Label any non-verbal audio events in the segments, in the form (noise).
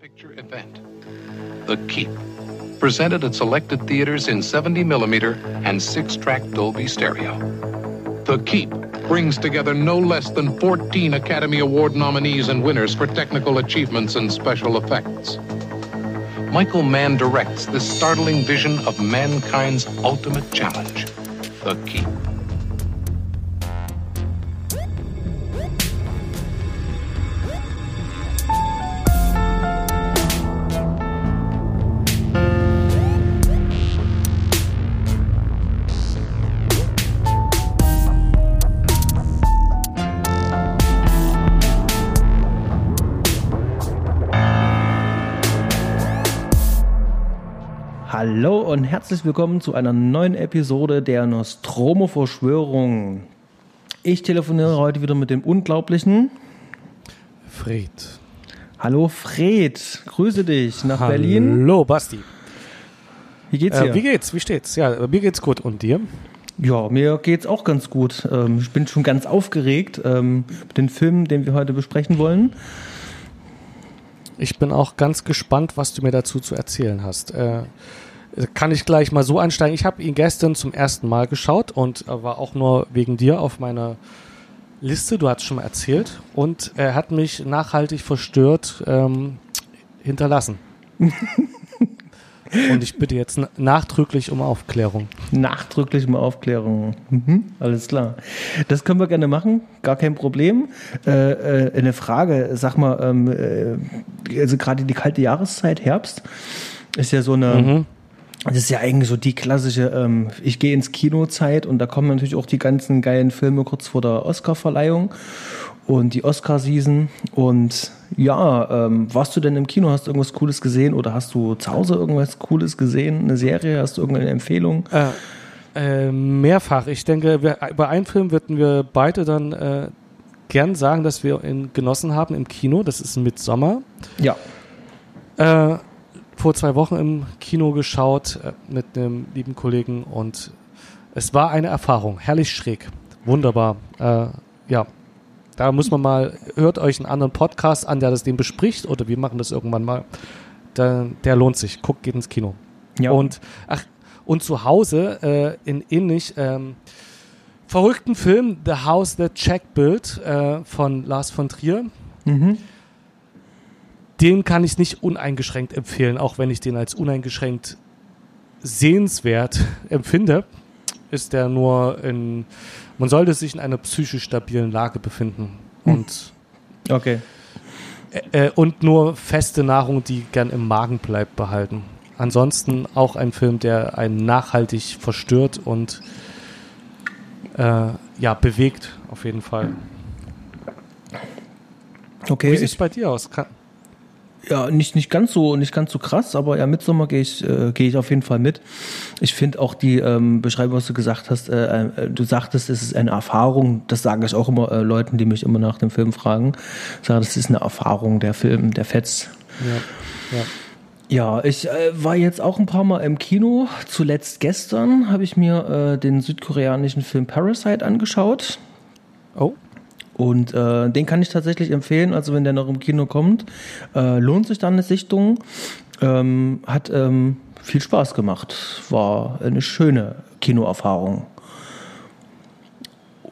picture event. The Keep. Presented at selected theaters in 70 millimeter and 6 track Dolby stereo. The Keep brings together no less than 14 Academy Award nominees and winners for technical achievements and special effects. Michael Mann directs this startling vision of mankind's ultimate challenge The Keep. Und herzlich willkommen zu einer neuen Episode der Nostromo-Verschwörung. Ich telefoniere heute wieder mit dem unglaublichen Fred. Hallo Fred, grüße dich nach Hallo, Berlin. Basti. Wie geht's dir? Äh, wie geht's? Wie steht's? Ja, mir geht's gut. Und dir? ja, mir geht's auch ganz gut. Ähm, ich bin schon ganz aufgeregt ähm, mit dem Film, den wir heute besprechen wollen. Ich bin auch ganz gespannt, was du mir dazu zu erzählen hast. Äh, kann ich gleich mal so einsteigen. Ich habe ihn gestern zum ersten Mal geschaut und äh, war auch nur wegen dir auf meiner Liste. Du hast schon mal erzählt. Und er hat mich nachhaltig verstört ähm, hinterlassen. (laughs) und ich bitte jetzt na- nachdrücklich um Aufklärung. Nachdrücklich um Aufklärung. Mhm, alles klar. Das können wir gerne machen, gar kein Problem. Äh, äh, eine Frage, sag mal, ähm, äh, also gerade die kalte Jahreszeit, Herbst, ist ja so eine, Mhm. Das ist ja eigentlich so die klassische, ähm, ich gehe ins Kinozeit und da kommen natürlich auch die ganzen geilen Filme kurz vor der Oscarverleihung und die Oscar-Season. Und ja, ähm, warst du denn im Kino? Hast du irgendwas Cooles gesehen oder hast du zu Hause irgendwas Cooles gesehen? Eine Serie? Hast du irgendeine Empfehlung? Äh, äh, mehrfach. Ich denke, wir, bei einem Film würden wir beide dann äh, gern sagen, dass wir ihn genossen haben im Kino. Das ist Midsommer. Ja. Äh, vor zwei Wochen im Kino geschaut äh, mit einem lieben Kollegen und es war eine Erfahrung. Herrlich schräg. Wunderbar. Äh, ja. Da muss man mal, hört euch einen anderen Podcast an, der das den bespricht oder wir machen das irgendwann mal. Der, der lohnt sich. Guckt, geht ins Kino. Ja. Und, ach, und zu Hause äh, in ähnlich ähm, verrückten Film The House That Jack Built äh, von Lars von Trier. Mhm. Den kann ich nicht uneingeschränkt empfehlen, auch wenn ich den als uneingeschränkt sehenswert (laughs) empfinde. Ist der nur in, man sollte sich in einer psychisch stabilen Lage befinden und, Okay. äh, und nur feste Nahrung, die gern im Magen bleibt, behalten. Ansonsten auch ein Film, der einen nachhaltig verstört und äh, ja, bewegt, auf jeden Fall. Okay. Wie sieht es bei dir aus? Kann, ja, nicht, nicht ganz so, nicht ganz so krass, aber ja, Midsommer gehe ich, äh, gehe ich auf jeden Fall mit. Ich finde auch die ähm, Beschreibung, was du gesagt hast, äh, äh, du sagtest, es ist eine Erfahrung. Das sage ich auch immer äh, Leuten, die mich immer nach dem Film fragen. Ich sage, das ist eine Erfahrung, der Film, der fetzt. ja, ja. Ja, ich äh, war jetzt auch ein paar Mal im Kino. Zuletzt gestern habe ich mir äh, den südkoreanischen Film Parasite angeschaut. Oh, Und äh, den kann ich tatsächlich empfehlen. Also wenn der noch im Kino kommt, äh, lohnt sich dann eine Sichtung. Ähm, hat ähm, viel Spaß gemacht. War eine schöne Kinoerfahrung.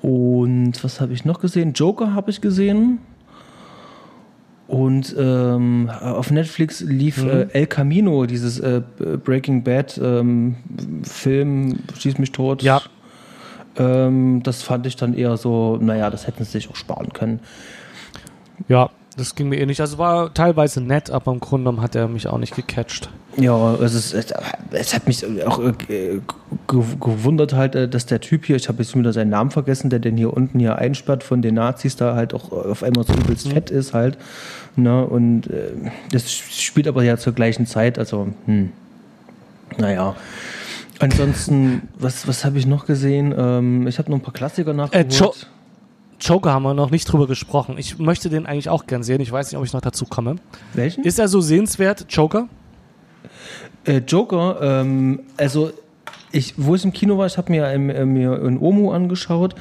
Und was habe ich noch gesehen? Joker habe ich gesehen. Und ähm, auf Netflix lief äh, El Camino, dieses äh, Breaking Bad ähm, Film, Schieß mich tot. Ja. Ähm, das fand ich dann eher so, naja, das hätten sie sich auch sparen können. Ja, das ging mir eh nicht. Also war teilweise nett, aber im Grunde genommen hat er mich auch nicht gecatcht. Ja, es, ist, es, es hat mich auch äh, ge- gewundert halt, äh, dass der Typ hier, ich habe jetzt wieder seinen Namen vergessen, der den hier unten hier einsperrt von den Nazis, da halt auch auf einmal so übelst fett ist halt. Ne? Und äh, das spielt aber ja zur gleichen Zeit, also hm. naja. Ansonsten, was, was habe ich noch gesehen? Ähm, ich habe noch ein paar Klassiker nachgeholt. Jo- Joker haben wir noch nicht drüber gesprochen. Ich möchte den eigentlich auch gern sehen. Ich weiß nicht, ob ich noch dazu komme. Welchen? Ist er so sehenswert, Joker? Äh, Joker, ähm, also ich, wo ich im Kino war, ich habe mir, ähm, äh, mir in Omu angeschaut,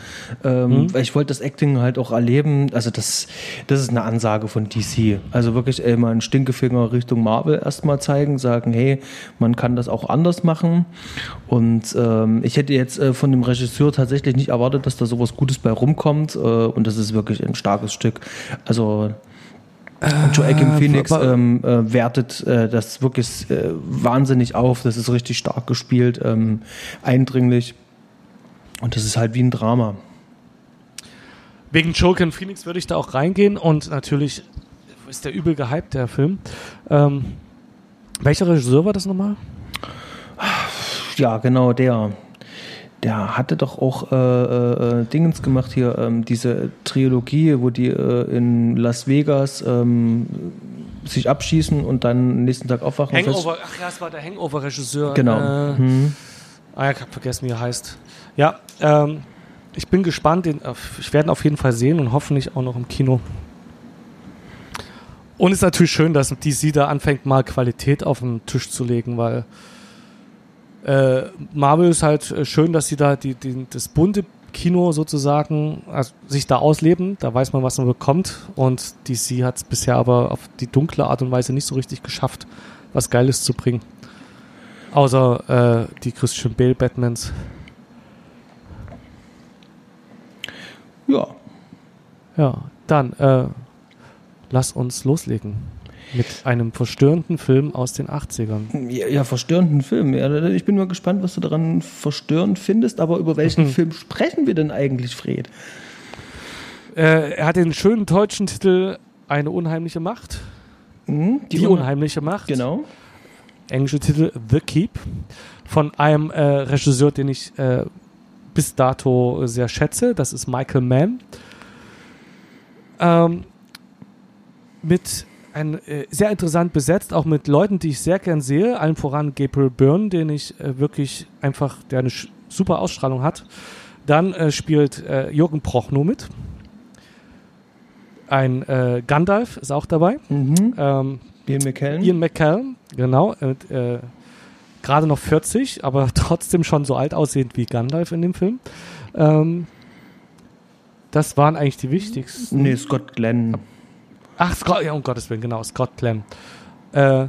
ähm, Mhm. weil ich wollte das Acting halt auch erleben. Also das, das ist eine Ansage von DC. Also wirklich äh, mal einen Stinkefinger Richtung Marvel erstmal zeigen, sagen, hey, man kann das auch anders machen. Und ähm, ich hätte jetzt äh, von dem Regisseur tatsächlich nicht erwartet, dass da sowas Gutes bei rumkommt. Äh, und das ist wirklich ein starkes Stück. Also Joaquin Phoenix aber- ähm, äh, wertet äh, das wirklich äh, wahnsinnig auf. Das ist richtig stark gespielt, ähm, eindringlich. Und das ist halt wie ein Drama. Wegen Joker Phoenix würde ich da auch reingehen und natürlich ist der übel gehypt, der Film. Ähm, welcher Regisseur war das nochmal? Ja, genau, der. Der hatte doch auch äh, äh, äh, Dingens gemacht hier, ähm, diese Trilogie, wo die äh, in Las Vegas ähm, sich abschießen und dann am nächsten Tag aufwachen. Hangover, ach ja, es war der Hangover-Regisseur. fest- Genau. Äh, Hm. Ah, ich hab vergessen, wie er heißt. Ja, ähm, ich bin gespannt. Den, ich werde ihn auf jeden Fall sehen und hoffentlich auch noch im Kino. Und es ist natürlich schön, dass DC da anfängt, mal Qualität auf den Tisch zu legen, weil äh, Marvel ist halt äh, schön, dass sie da die, die, das bunte Kino sozusagen also sich da ausleben. Da weiß man, was man bekommt. Und DC hat es bisher aber auf die dunkle Art und Weise nicht so richtig geschafft, was Geiles zu bringen. Außer äh, die Christian Bale Batmans. Ja, Ja, dann äh, lass uns loslegen mit einem verstörenden Film aus den 80ern. Ja, ja, verstörenden Film. Ja, ich bin mal gespannt, was du daran verstörend findest, aber über welchen Film sprechen wir denn eigentlich, Fred? Äh, er hat den schönen deutschen Titel Eine unheimliche Macht. Hm? Die, unheimliche Macht. Genau. Englische Titel The Keep. Von einem äh, Regisseur, den ich äh, bis dato sehr schätze. Das ist Michael Mann. Ähm, mit ein, äh, sehr interessant besetzt, auch mit Leuten, die ich sehr gern sehe. Allen voran Gabriel Byrne, den ich äh, wirklich einfach, der eine super Ausstrahlung hat. Dann äh, spielt äh, Jürgen Prochnow mit. Ein äh, Gandalf ist auch dabei. Mhm. Ähm, Ian McKellen. Ian McKellen, genau. Äh, Gerade noch 40, aber (laughs) trotzdem schon so alt aussehend wie Gandalf in dem Film. Ähm, das waren eigentlich die wichtigsten. Nee, Scott Glenn. Ach, Scott, ja, um Gottes Willen, genau, Scott Glenn. Äh,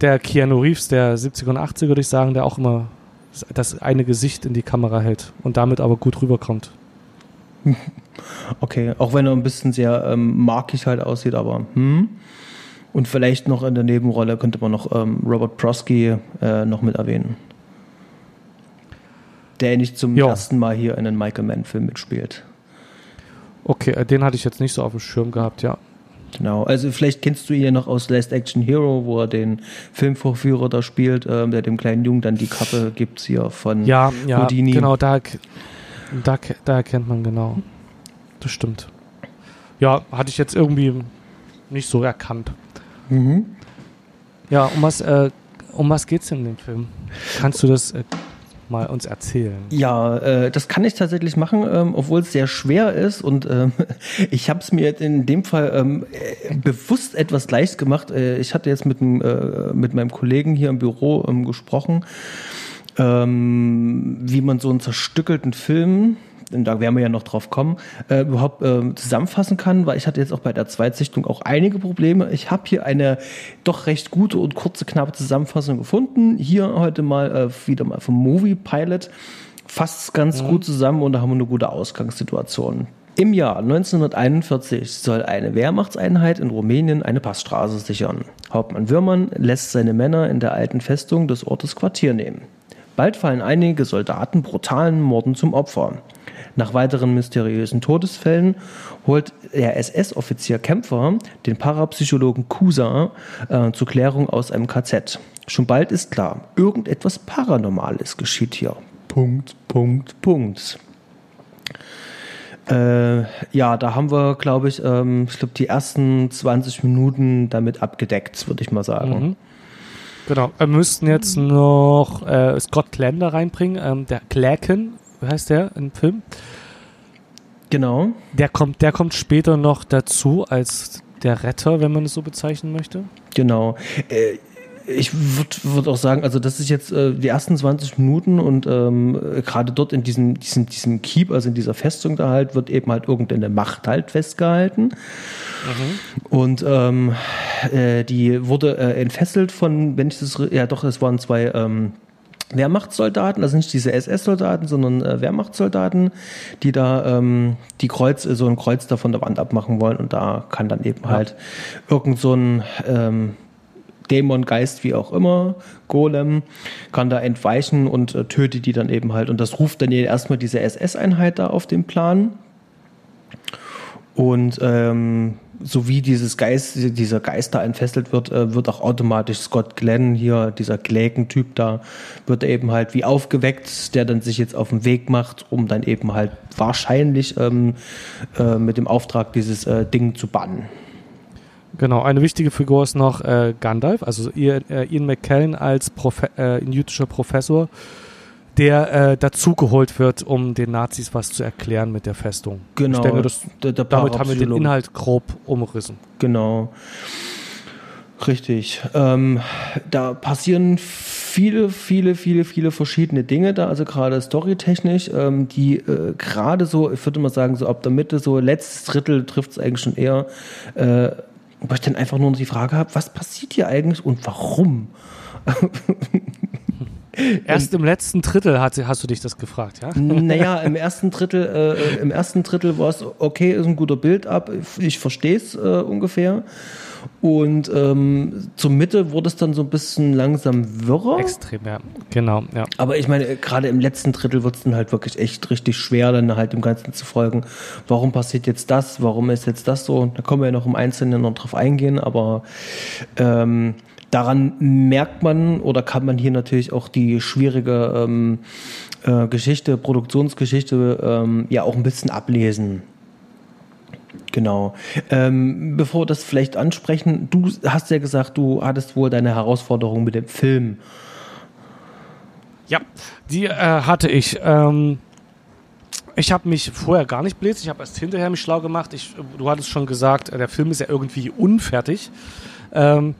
der Keanu Reeves der 70er und 80er, würde ich sagen, der auch immer das eine Gesicht in die Kamera hält und damit aber gut rüberkommt. (laughs) Okay, auch wenn er ein bisschen sehr ähm, markig halt aussieht, aber hm. Und vielleicht noch in der Nebenrolle könnte man noch ähm, Robert Prosky äh, noch mit erwähnen. Der nicht zum Ja. ersten Mal hier in einem Michael Mann-Film mitspielt. Okay, äh, den hatte ich jetzt nicht so auf dem Schirm gehabt, ja. Genau, also vielleicht kennst du ihn ja noch aus Last Action Hero, wo er den Filmvorführer da spielt, ähm, der dem kleinen Jungen dann die Kappe gibt hier von Ja, ja, Houdini. genau, da, da, da erkennt man genau. Das stimmt. Ja, hatte ich jetzt irgendwie nicht so erkannt. Mhm. Ja, um was, äh, um was geht's in dem Film? Kannst du das äh, mal uns erzählen? Ja, äh, das kann ich tatsächlich machen, ähm, obwohl es sehr schwer ist und ähm, (laughs) ich habe es mir jetzt in dem Fall ähm, äh, bewusst etwas leicht gemacht. Äh, ich hatte jetzt mit, äh, mit meinem Kollegen hier im Büro ähm, gesprochen, ähm, wie man so einen zerstückelten Film, da werden wir ja noch drauf kommen, äh, überhaupt ähm, zusammenfassen kann, weil ich hatte jetzt auch bei der Zweitsichtung auch einige Probleme. Ich habe hier eine doch recht gute und kurze, knappe Zusammenfassung gefunden. Hier heute mal äh, wieder mal vom Movie Pilot. Fasst es ganz gut zusammen und da haben wir eine gute Ausgangssituation. Im Jahr 1941 soll eine Wehrmachtseinheit in Rumänien eine Passstraße sichern. Hauptmann Würmann lässt seine Männer in der alten Festung des Ortes Quartier nehmen. Bald fallen einige Soldaten brutalen Morden zum Opfer. Nach weiteren mysteriösen Todesfällen holt der SS-Offizier Kämpfer den Parapsychologen Kusa äh, zur Klärung aus einem KZ. Schon bald ist klar, irgendetwas Paranormales geschieht hier. Punkt, Punkt, Punkt. Äh, ja, da haben wir, glaube ich, ähm, ich glaube, die ersten 20 Minuten damit abgedeckt, würde ich mal sagen. Mhm. Genau. Wir müssten jetzt noch äh, Scott Glenn da reinbringen. Ähm, der Clacken, wie heißt der im Film? Genau. Der kommt, der kommt später noch dazu als der Retter, wenn man es so bezeichnen möchte. Genau. Äh, ich würde würd auch sagen, also das ist jetzt äh, die ersten 20 Minuten und ähm, gerade dort in diesem, diesem, diesem Keep, also in dieser Festung da halt, wird eben halt irgendeine Macht halt festgehalten. Mhm. Und ähm, äh, die wurde äh, entfesselt von, wenn ich das, ja doch, es waren zwei ähm, Wehrmachtssoldaten, also nicht diese SS-Soldaten, sondern äh, Wehrmachtssoldaten, die da ähm, die Kreuz, so ein Kreuz da von der Wand abmachen wollen und da kann dann eben ja. halt irgend so ein ähm, Dämon, Geist, wie auch immer, Golem, kann da entweichen und äh, tötet die dann eben halt. Und das ruft dann erstmal diese SS-Einheit da auf den Plan. Und ähm, so wie dieses Geist, dieser Geist da entfesselt wird, äh, wird auch automatisch Scott Glenn hier, dieser Klägen-Typ da, wird eben halt wie aufgeweckt, der dann sich jetzt auf den Weg macht, um dann eben halt wahrscheinlich ähm, äh, mit dem Auftrag dieses äh, Ding zu bannen. Genau, eine wichtige Figur ist noch äh, Gandalf, also Ian, äh, Ian McKellen als Profe äh, jüdischer Professor der äh, dazugeholt wird, um den Nazis was zu erklären mit der Festung. Genau. Ich denke, das, der, der damit haben wir den Inhalt grob umrissen. Genau. Richtig. Ähm, da passieren viele, viele, viele, viele verschiedene Dinge da, also gerade storytechnisch, ähm, die äh, gerade so, ich würde mal sagen, so ab der Mitte, so letztes Drittel trifft es eigentlich schon eher, äh, wo ich dann einfach nur noch die Frage habe, was passiert hier eigentlich und warum? (laughs) Erst im letzten Drittel hat, hast du dich das gefragt, ja? Naja, (laughs) im ersten Drittel, äh, im ersten Drittel war es okay, ist ein guter Bild ab, ich verstehe es äh, ungefähr. Und ähm, zur Mitte wurde es dann so ein bisschen langsam wirrer. Extrem, ja. Genau, ja. Aber ich meine, gerade im letzten Drittel wird es dann halt wirklich echt richtig schwer, dann halt dem Ganzen zu folgen. Warum passiert jetzt das? Warum ist jetzt das so? Da kommen wir ja noch im Einzelnen noch drauf eingehen, aber ähm, daran merkt man oder kann man hier natürlich auch die schwierige ähm, äh, Geschichte, Produktionsgeschichte ähm, ja auch ein bisschen ablesen. Genau. Ähm, bevor wir das vielleicht ansprechen, du hast ja gesagt, du hattest wohl deine Herausforderung mit dem Film. Ja, die äh, hatte ich. Ähm, ich habe mich vorher gar nicht bläst, ich habe erst hinterher mich schlau gemacht. Ich, du hattest schon gesagt, der Film ist ja irgendwie unfertig. Ähm,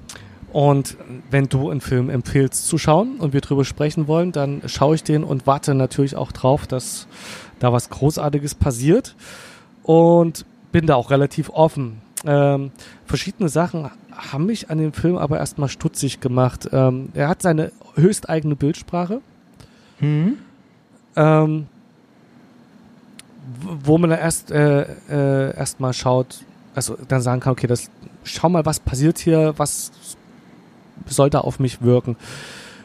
und wenn du einen Film empfiehlst zu schauen und wir drüber sprechen wollen, dann schaue ich den und warte natürlich auch drauf, dass da was Großartiges passiert. Und bin da auch relativ offen. Ähm, verschiedene Sachen haben mich an dem Film aber erstmal stutzig gemacht. Ähm, er hat seine höchsteigene Bildsprache. Mhm. Ähm, wo man erst äh, äh, erstmal schaut, also dann sagen kann, okay, das schau mal, was passiert hier, was sollte auf mich wirken.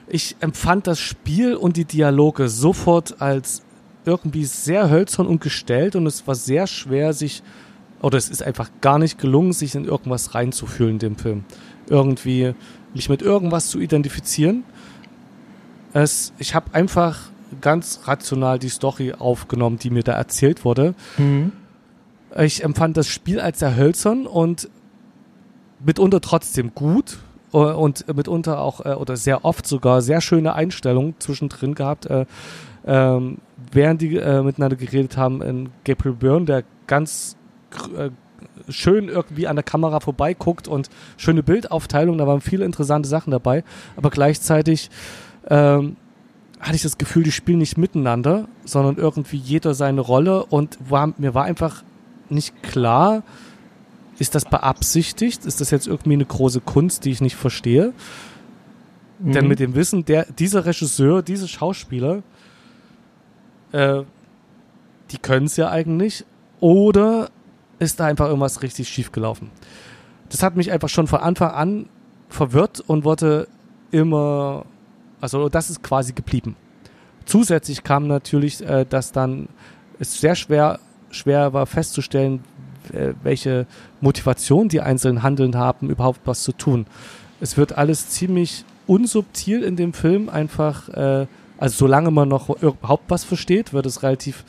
Ich empfand das Spiel und die Dialoge sofort als irgendwie sehr hölzern und gestellt und es war sehr schwer, sich, oder es ist einfach gar nicht gelungen, sich in irgendwas reinzufühlen in dem Film. Irgendwie mich mit irgendwas zu identifizieren. Es, ich habe einfach ganz rational die Story aufgenommen, die mir da erzählt wurde. Mhm. Ich empfand das Spiel als sehr hölzern und mitunter trotzdem gut. Äh, und mitunter auch äh, oder sehr oft sogar sehr schöne Einstellungen zwischendrin gehabt, äh, ähm, während die äh, miteinander geredet haben. In Gabriel Byrne, der ganz äh, schön irgendwie an der Kamera vorbeiguckt und schöne Bildaufteilung, da waren viele interessante Sachen dabei, aber gleichzeitig ähm, hatte ich das Gefühl, die spielen nicht miteinander, sondern irgendwie jeder seine Rolle und war, mir war einfach nicht klar, ist das beabsichtigt? Ist das jetzt irgendwie eine große Kunst, die ich nicht verstehe? Mhm. Denn mit dem Wissen, der, dieser Regisseur, diese Schauspieler, äh, die können es ja eigentlich. Oder ist da einfach irgendwas richtig schief gelaufen? Das hat mich einfach schon von Anfang an verwirrt und wurde immer, also das ist quasi geblieben. Zusätzlich kam natürlich, äh, dass dann es sehr schwer, schwer war festzustellen, äh, welche Motivation die einzelnen Handeln haben, überhaupt was zu tun. Es wird alles ziemlich unsubtil in dem Film einfach, äh, also solange man noch überhaupt was versteht, wird es relativ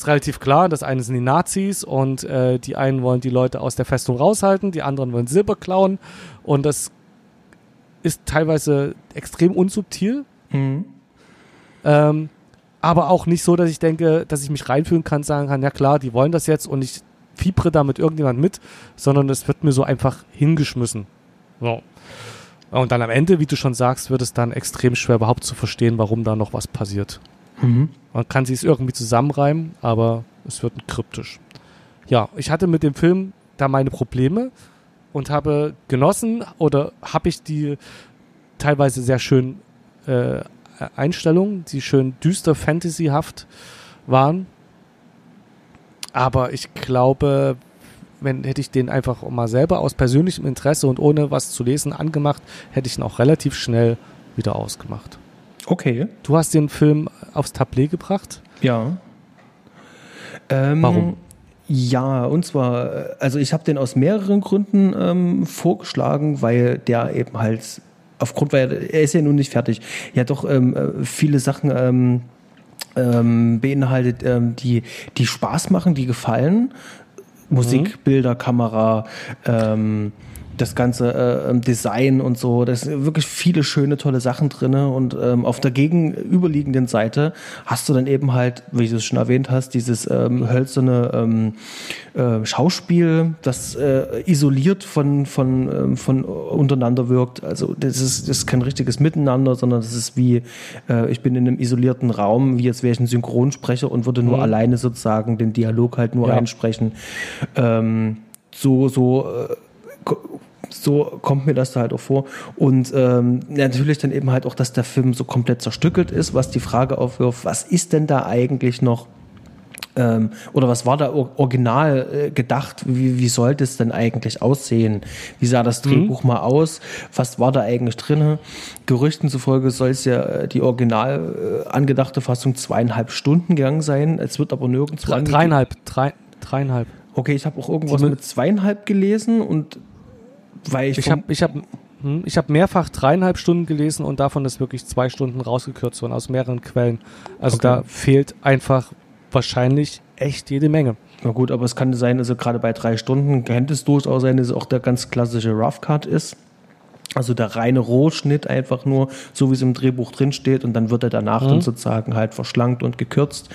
ist relativ klar, das eine sind die Nazis und äh, die einen wollen die Leute aus der Festung raushalten, die anderen wollen Silber klauen und das ist teilweise extrem unsubtil. Mhm. Ähm, aber auch nicht so, dass ich denke, dass ich mich reinfühlen kann, sagen kann, ja klar, die wollen das jetzt und ich fiebere da mit irgendjemand mit, sondern es wird mir so einfach hingeschmissen. So. Und dann am Ende, wie du schon sagst, wird es dann extrem schwer überhaupt zu verstehen, warum da noch was passiert. Mhm. Man kann sich es irgendwie zusammenreimen, aber es wird kryptisch. Ja, ich hatte mit dem Film da meine Probleme und habe genossen oder habe ich die teilweise sehr schön äh, Einstellungen, die schön düster fantasyhaft waren. Aber ich glaube, wenn hätte ich den einfach mal selber aus persönlichem Interesse und ohne was zu lesen angemacht, hätte ich ihn auch relativ schnell wieder ausgemacht. Okay. Du hast den Film aufs Tablet gebracht. Ja. Ähm, Warum? Ja, und zwar, äh, also ich habe den aus mehreren Gründen ähm, vorgeschlagen, weil der eben halt aufgrund, weil er ist ja nun nicht fertig, ja doch ähm, äh, viele Sachen ähm, ähm, beinhaltet, ähm, die, die Spaß machen, die gefallen. Musik, Bilder, Kamera, ähm, das ganze äh, ähm, Design und so. Da sind wirklich viele schöne, tolle Sachen drinne Und ähm, auf der gegenüberliegenden Seite hast du dann eben halt, wie du es schon erwähnt hast, dieses ähm, hölzerne ähm, äh, Schauspiel, das äh, isoliert von, von, ähm, von untereinander wirkt. Also das ist, das ist kein richtiges Miteinander, sondern das ist wie, äh, ich bin in einem isolierten Raum, wie jetzt wäre ich ein Synchronsprecher und würde nur Mhm. alleine sozusagen den Dialog halt nur Ja. einsprechen. Ähm, so, so äh, so kommt mir das da halt auch vor. Und ähm, natürlich dann eben halt auch, dass der Film so komplett zerstückelt ist, was die Frage aufwirft, was ist denn da eigentlich noch ähm, oder was war da or- original äh, gedacht? Wie, wie sollte es denn eigentlich aussehen? Wie sah das Drehbuch mal aus? Was war da eigentlich drin? Gerüchten zufolge soll es ja äh, die original äh, angedachte Fassung zweieinhalb Stunden gegangen sein. Es wird aber angegeben- dreieinhalb, drei, dreieinhalb. Okay, ich habe auch irgendwas mit zweieinhalb gelesen und weil ich, Ich habe ich hab, hm, ich hab mehrfach dreieinhalb Stunden gelesen und davon ist wirklich zwei Stunden rausgekürzt worden aus mehreren Quellen. Also Okay. da fehlt einfach wahrscheinlich echt jede Menge. Na gut, aber es kann sein, also gerade bei drei Stunden könnte es durchaus sein, dass es auch der ganz klassische Rough Cut ist. Also der reine Rohschnitt einfach nur, so wie es im Drehbuch drin steht, und dann wird er danach dann sozusagen halt verschlankt und gekürzt.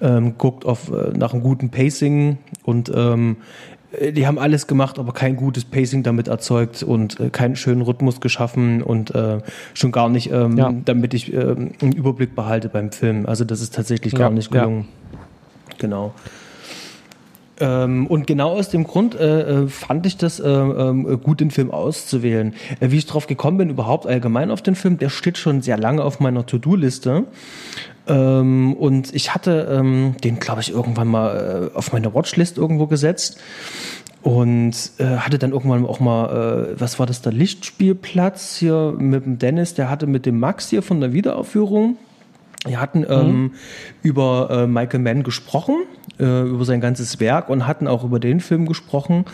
Ähm, guckt auf äh, nach einem guten Pacing und ähm, äh, die haben alles gemacht, aber kein gutes Pacing damit erzeugt und äh, keinen schönen Rhythmus geschaffen und äh, schon gar nicht, ähm, Ja. damit ich ähm, einen Überblick behalte beim Film. Also das ist tatsächlich Ja, gar nicht ja. gelungen. Genau. Ähm, und genau aus dem Grund äh, äh, fand ich das äh, ähm, gut, den Film auszuwählen. Äh, wie ich drauf gekommen bin, überhaupt allgemein auf den Film, der steht schon sehr lange auf meiner To-Do-Liste. Ähm, und ich hatte ähm, den, glaube ich, irgendwann mal äh, auf meine Watchlist irgendwo gesetzt. Und äh, hatte dann irgendwann auch mal, äh, was war das, der Lichtspielplatz hier mit dem Dennis, der hatte mit dem Max hier von der Wiederaufführung. Wir hatten ähm, über äh, Michael Mann gesprochen, äh, über sein ganzes Werk und hatten auch über den Film gesprochen.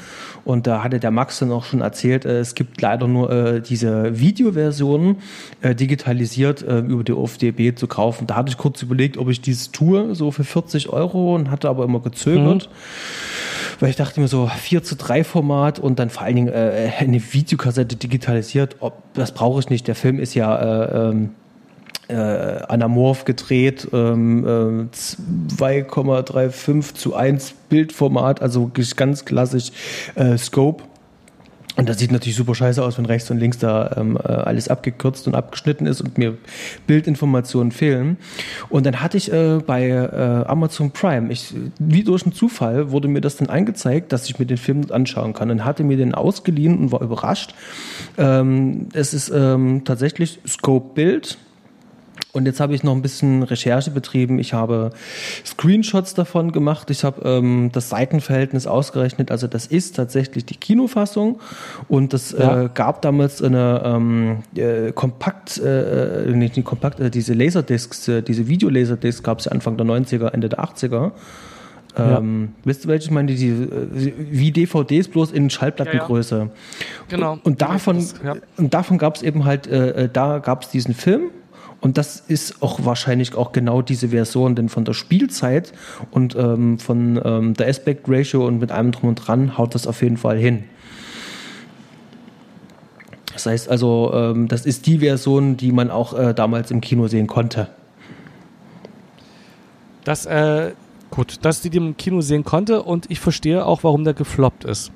Und da hatte der Max dann auch schon erzählt, äh, es gibt leider nur äh, diese Videoversion äh, digitalisiert äh, über die OFDB zu kaufen. Da hatte ich kurz überlegt, ob ich dieses tue, so für 40 Euro und hatte aber immer gezögert. Weil ich dachte mir so 4 zu 3 Format und dann vor allen Dingen äh, eine Videokassette digitalisiert, ob, das brauche ich nicht. Der Film ist ja äh, ähm, äh, anamorph gedreht, ähm, äh, 2,35 zu 1 Bildformat, also ganz klassisch äh, Scope. Und das sieht natürlich super scheiße aus, wenn rechts und links da ähm, äh, alles abgekürzt und abgeschnitten ist und mir Bildinformationen fehlen. Und dann hatte ich äh, bei äh, Amazon Prime, ich, wie durch einen Zufall, wurde mir das dann angezeigt, dass ich mir den Film anschauen kann. Und hatte mir den ausgeliehen und war überrascht. Ähm, es ist ähm, tatsächlich Scope Bild. Und jetzt habe ich noch ein bisschen Recherche betrieben. Ich habe Screenshots davon gemacht. Ich habe ähm, das Seitenverhältnis ausgerechnet. Also das ist tatsächlich die Kinofassung. Und das Ja. äh, gab damals eine ähm, äh, Kompakt, äh, nicht die Kompakt, äh, diese Laserdiscs, äh, diese Videolaserdiscs gab es ja Anfang der 90er, Ende der 80er. Ähm, Wisst ihr, welche ich meine? Die, äh, wie DVDs bloß in Schallplattengröße. Genau. Und, und davon, ja. und davon gab es eben halt, äh, äh, da gab es diesen Film. Und das ist auch wahrscheinlich auch genau diese Version, denn von der Spielzeit und ähm, von ähm, der Aspect Ratio und mit allem drum und dran haut das auf jeden Fall hin. Das heißt also, ähm, das ist die Version, die man auch äh, damals im Kino sehen konnte. Das, äh, gut, dass die im Kino sehen konnte und ich verstehe auch, warum der gefloppt ist.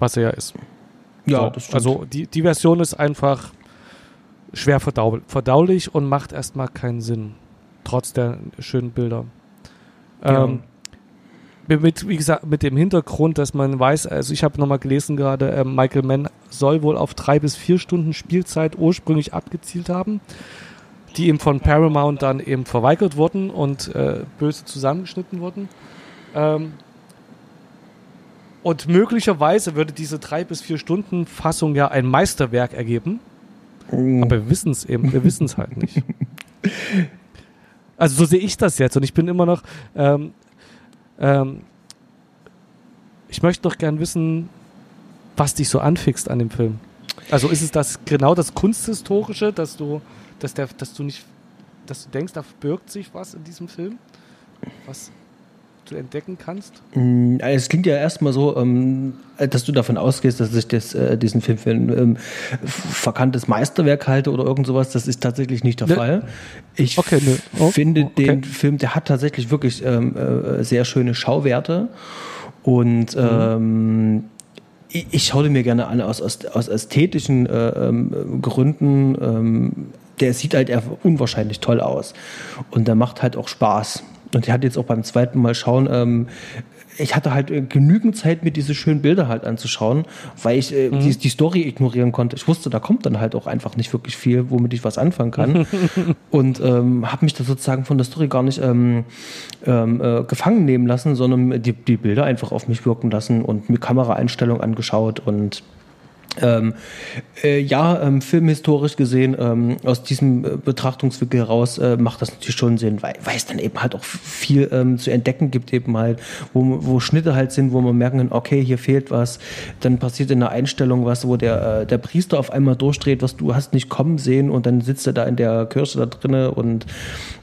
Was er ja ist. Ja, so. Also die, die Version ist einfach schwer verdau verdaulich und macht erstmal keinen Sinn. Trotz der schönen Bilder. Ja. Ähm, mit, wie gesagt, mit dem Hintergrund, dass man weiß, also ich habe nochmal gelesen gerade, äh, Michael Mann soll wohl auf drei bis vier Stunden Spielzeit ursprünglich abgezielt haben, die ihm von Paramount dann eben verweigert wurden und äh, böse zusammengeschnitten wurden. Ähm, und möglicherweise würde diese drei bis vier Stunden Fassung ja ein Meisterwerk ergeben. Aber wir wissen es eben, wir wissen es halt nicht. Also so sehe ich das jetzt und ich bin immer noch, ähm, ähm, ich möchte noch gern wissen, was dich so anfixt an dem Film. Also ist es das genau das Kunsthistorische, dass du, dass der, dass du nicht, dass du denkst, da birgt sich was in diesem Film, was du entdecken kannst? Mm, also Es klingt ja erstmal so, ähm, dass du davon ausgehst, dass ich das, äh, diesen Film für ein ähm, verkanntes Meisterwerk halte oder irgend sowas. Das ist tatsächlich nicht der Ne. Fall. Ich Okay, ne. Oh, finde okay. den Film, der hat tatsächlich wirklich ähm, äh, sehr schöne Schauwerte und Mhm. ähm, ich, ich schaue mir gerne an aus, aus, aus ästhetischen äh, ähm, Gründen. Ähm, der sieht halt unwahrscheinlich toll aus und der macht halt auch Spaß. Und der hat jetzt auch beim zweiten Mal schauen, ähm, ich hatte halt äh, genügend Zeit, mir diese schönen Bilder halt anzuschauen, weil ich äh, die, die Story ignorieren konnte. Ich wusste, da kommt dann halt auch einfach nicht wirklich viel, womit ich was anfangen kann. (laughs) und ähm, habe mich da sozusagen von der Story gar nicht ähm, ähm, äh, gefangen nehmen lassen, sondern die, die Bilder einfach auf mich wirken lassen und mir Kameraeinstellungen angeschaut und ähm, äh, ja, ähm, filmhistorisch gesehen, ähm, aus diesem äh, Betrachtungswinkel heraus äh, macht das natürlich schon Sinn, weil, weil es dann eben halt auch viel ähm, zu entdecken gibt, eben halt, wo, wo Schnitte halt sind, wo man merken kann, okay, hier fehlt was, dann passiert in der Einstellung was, wo der, äh, der Priester auf einmal durchdreht, was du hast nicht kommen sehen und dann sitzt er da in der Kirche da drinne und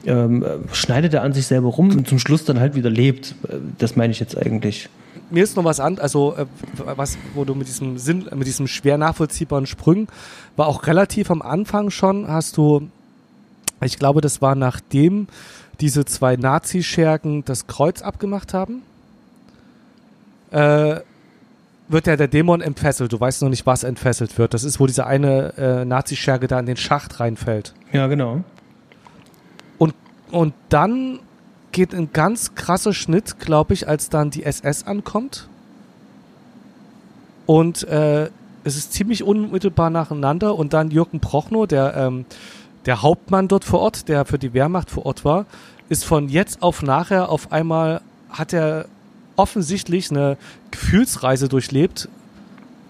ähm, äh, schneidet er an sich selber rum und zum Schluss dann halt wieder lebt. Äh, Das meine ich jetzt eigentlich. Mir ist noch was an, also äh, was, wo du mit diesem Sinn, mit diesem schwer nachvollziehbaren Sprung, war auch relativ am Anfang schon, hast du, ich glaube, das war nachdem diese zwei Nazi-Schergen das Kreuz abgemacht haben, äh, wird ja der Dämon entfesselt. Du weißt noch nicht, was entfesselt wird. Das ist, wo diese eine äh, Nazi-Scherge da in den Schacht reinfällt. Ja, genau. Und, und dann geht ein ganz krasser Schnitt, glaube ich, als dann die SS ankommt. Und äh, es ist ziemlich unmittelbar nacheinander. Und dann Jürgen Prochnow, der, ähm, der Hauptmann dort vor Ort, der für die Wehrmacht vor Ort war, ist von jetzt auf nachher auf einmal, hat er offensichtlich eine Gefühlsreise durchlebt,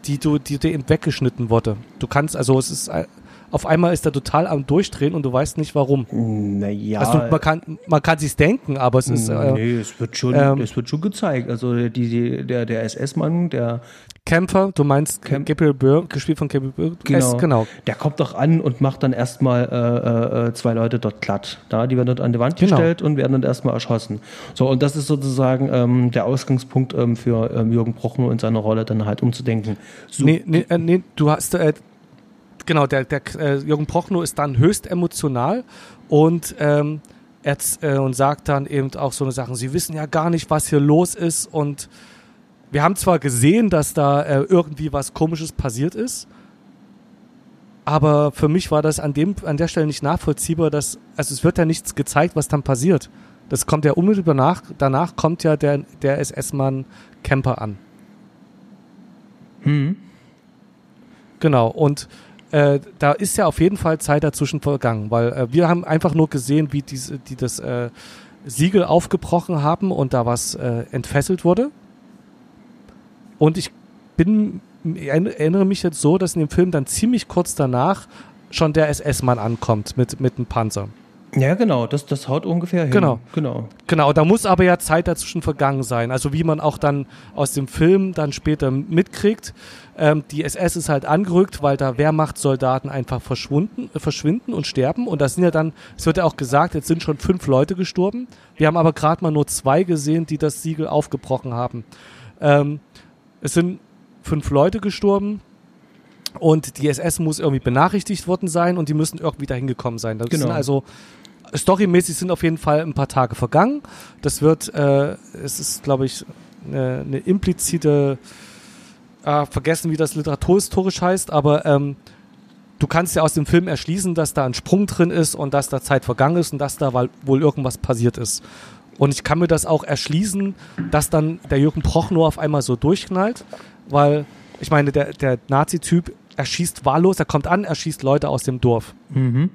die du, die dir eben weggeschnitten wurde. Du kannst, also es ist, äh, auf einmal ist er total am Durchdrehen und du weißt nicht warum. Naja. Also man kann, man kann sich's denken, aber es ist äh, nee, es wird schon, ähm, es wird schon gezeigt. Also die, die, der, der SS-Mann, der Kämpfer, du meinst Camp- Gabriel Byrne, gespielt von Gabriel Byrne. Genau. Genau. der kommt doch an und macht dann erstmal äh, äh, zwei Leute dort glatt. Da, die werden dort an die Wand Genau. gestellt und werden dann erstmal erschossen. So, und das ist sozusagen ähm, der Ausgangspunkt ähm, für ähm, Jürgen Prochnow in seiner Rolle dann halt umzudenken. So, Nee, nee, äh, nee, du hast, äh, genau, der, der äh, Jürgen Prochnow ist dann höchst emotional und, ähm, er, äh, und sagt dann eben auch so eine Sachen, sie wissen ja gar nicht, was hier los ist und wir haben zwar gesehen, dass da äh, irgendwie was Komisches passiert ist, aber für mich war das an, dem, an der Stelle nicht nachvollziehbar, dass, also es wird ja nichts gezeigt, was dann passiert. Das kommt ja unmittelbar nach, danach kommt ja der, der SS-Mann Camper an. Hm. Genau, und äh, da ist ja auf jeden Fall Zeit dazwischen vergangen, weil äh, wir haben einfach nur gesehen, wie diese, die das äh, Siegel aufgebrochen haben und da was äh, entfesselt wurde. Und ich bin, erinnere mich jetzt so, dass in dem Film dann ziemlich kurz danach schon der SS-Mann ankommt mit, mit einem Panzer. Ja, genau, das, das haut ungefähr hin. Genau. genau. Genau, da muss aber ja Zeit dazwischen vergangen sein. Also wie man auch dann aus dem Film dann später mitkriegt, ähm, die SS ist halt angerückt, weil da Wehrmachtssoldaten einfach verschwunden, äh, verschwinden und sterben. Und das sind ja dann, es wird ja auch gesagt, jetzt sind schon fünf Leute gestorben. Wir haben aber gerade mal nur zwei gesehen, die das Siegel aufgebrochen haben. Ähm, es sind fünf Leute gestorben. Und die SS muss irgendwie benachrichtigt worden sein und die müssen irgendwie dahin gekommen sein. Das Genau. sind also storymäßig sind auf jeden Fall ein paar Tage vergangen. Das wird, äh, es ist, glaube ich, eine, eine implizite äh, vergessen, wie das literaturhistorisch heißt, aber ähm, du kannst ja aus dem Film erschließen, dass da ein Sprung drin ist und dass da Zeit vergangen ist und dass da wohl irgendwas passiert ist. Und ich kann mir das auch erschließen, dass dann der Jürgen Prochnow auf einmal so durchknallt, weil ich meine, der, der Nazi-Typ erschießt wahllos, er kommt an, er schießt Leute aus dem Dorf. Mhm.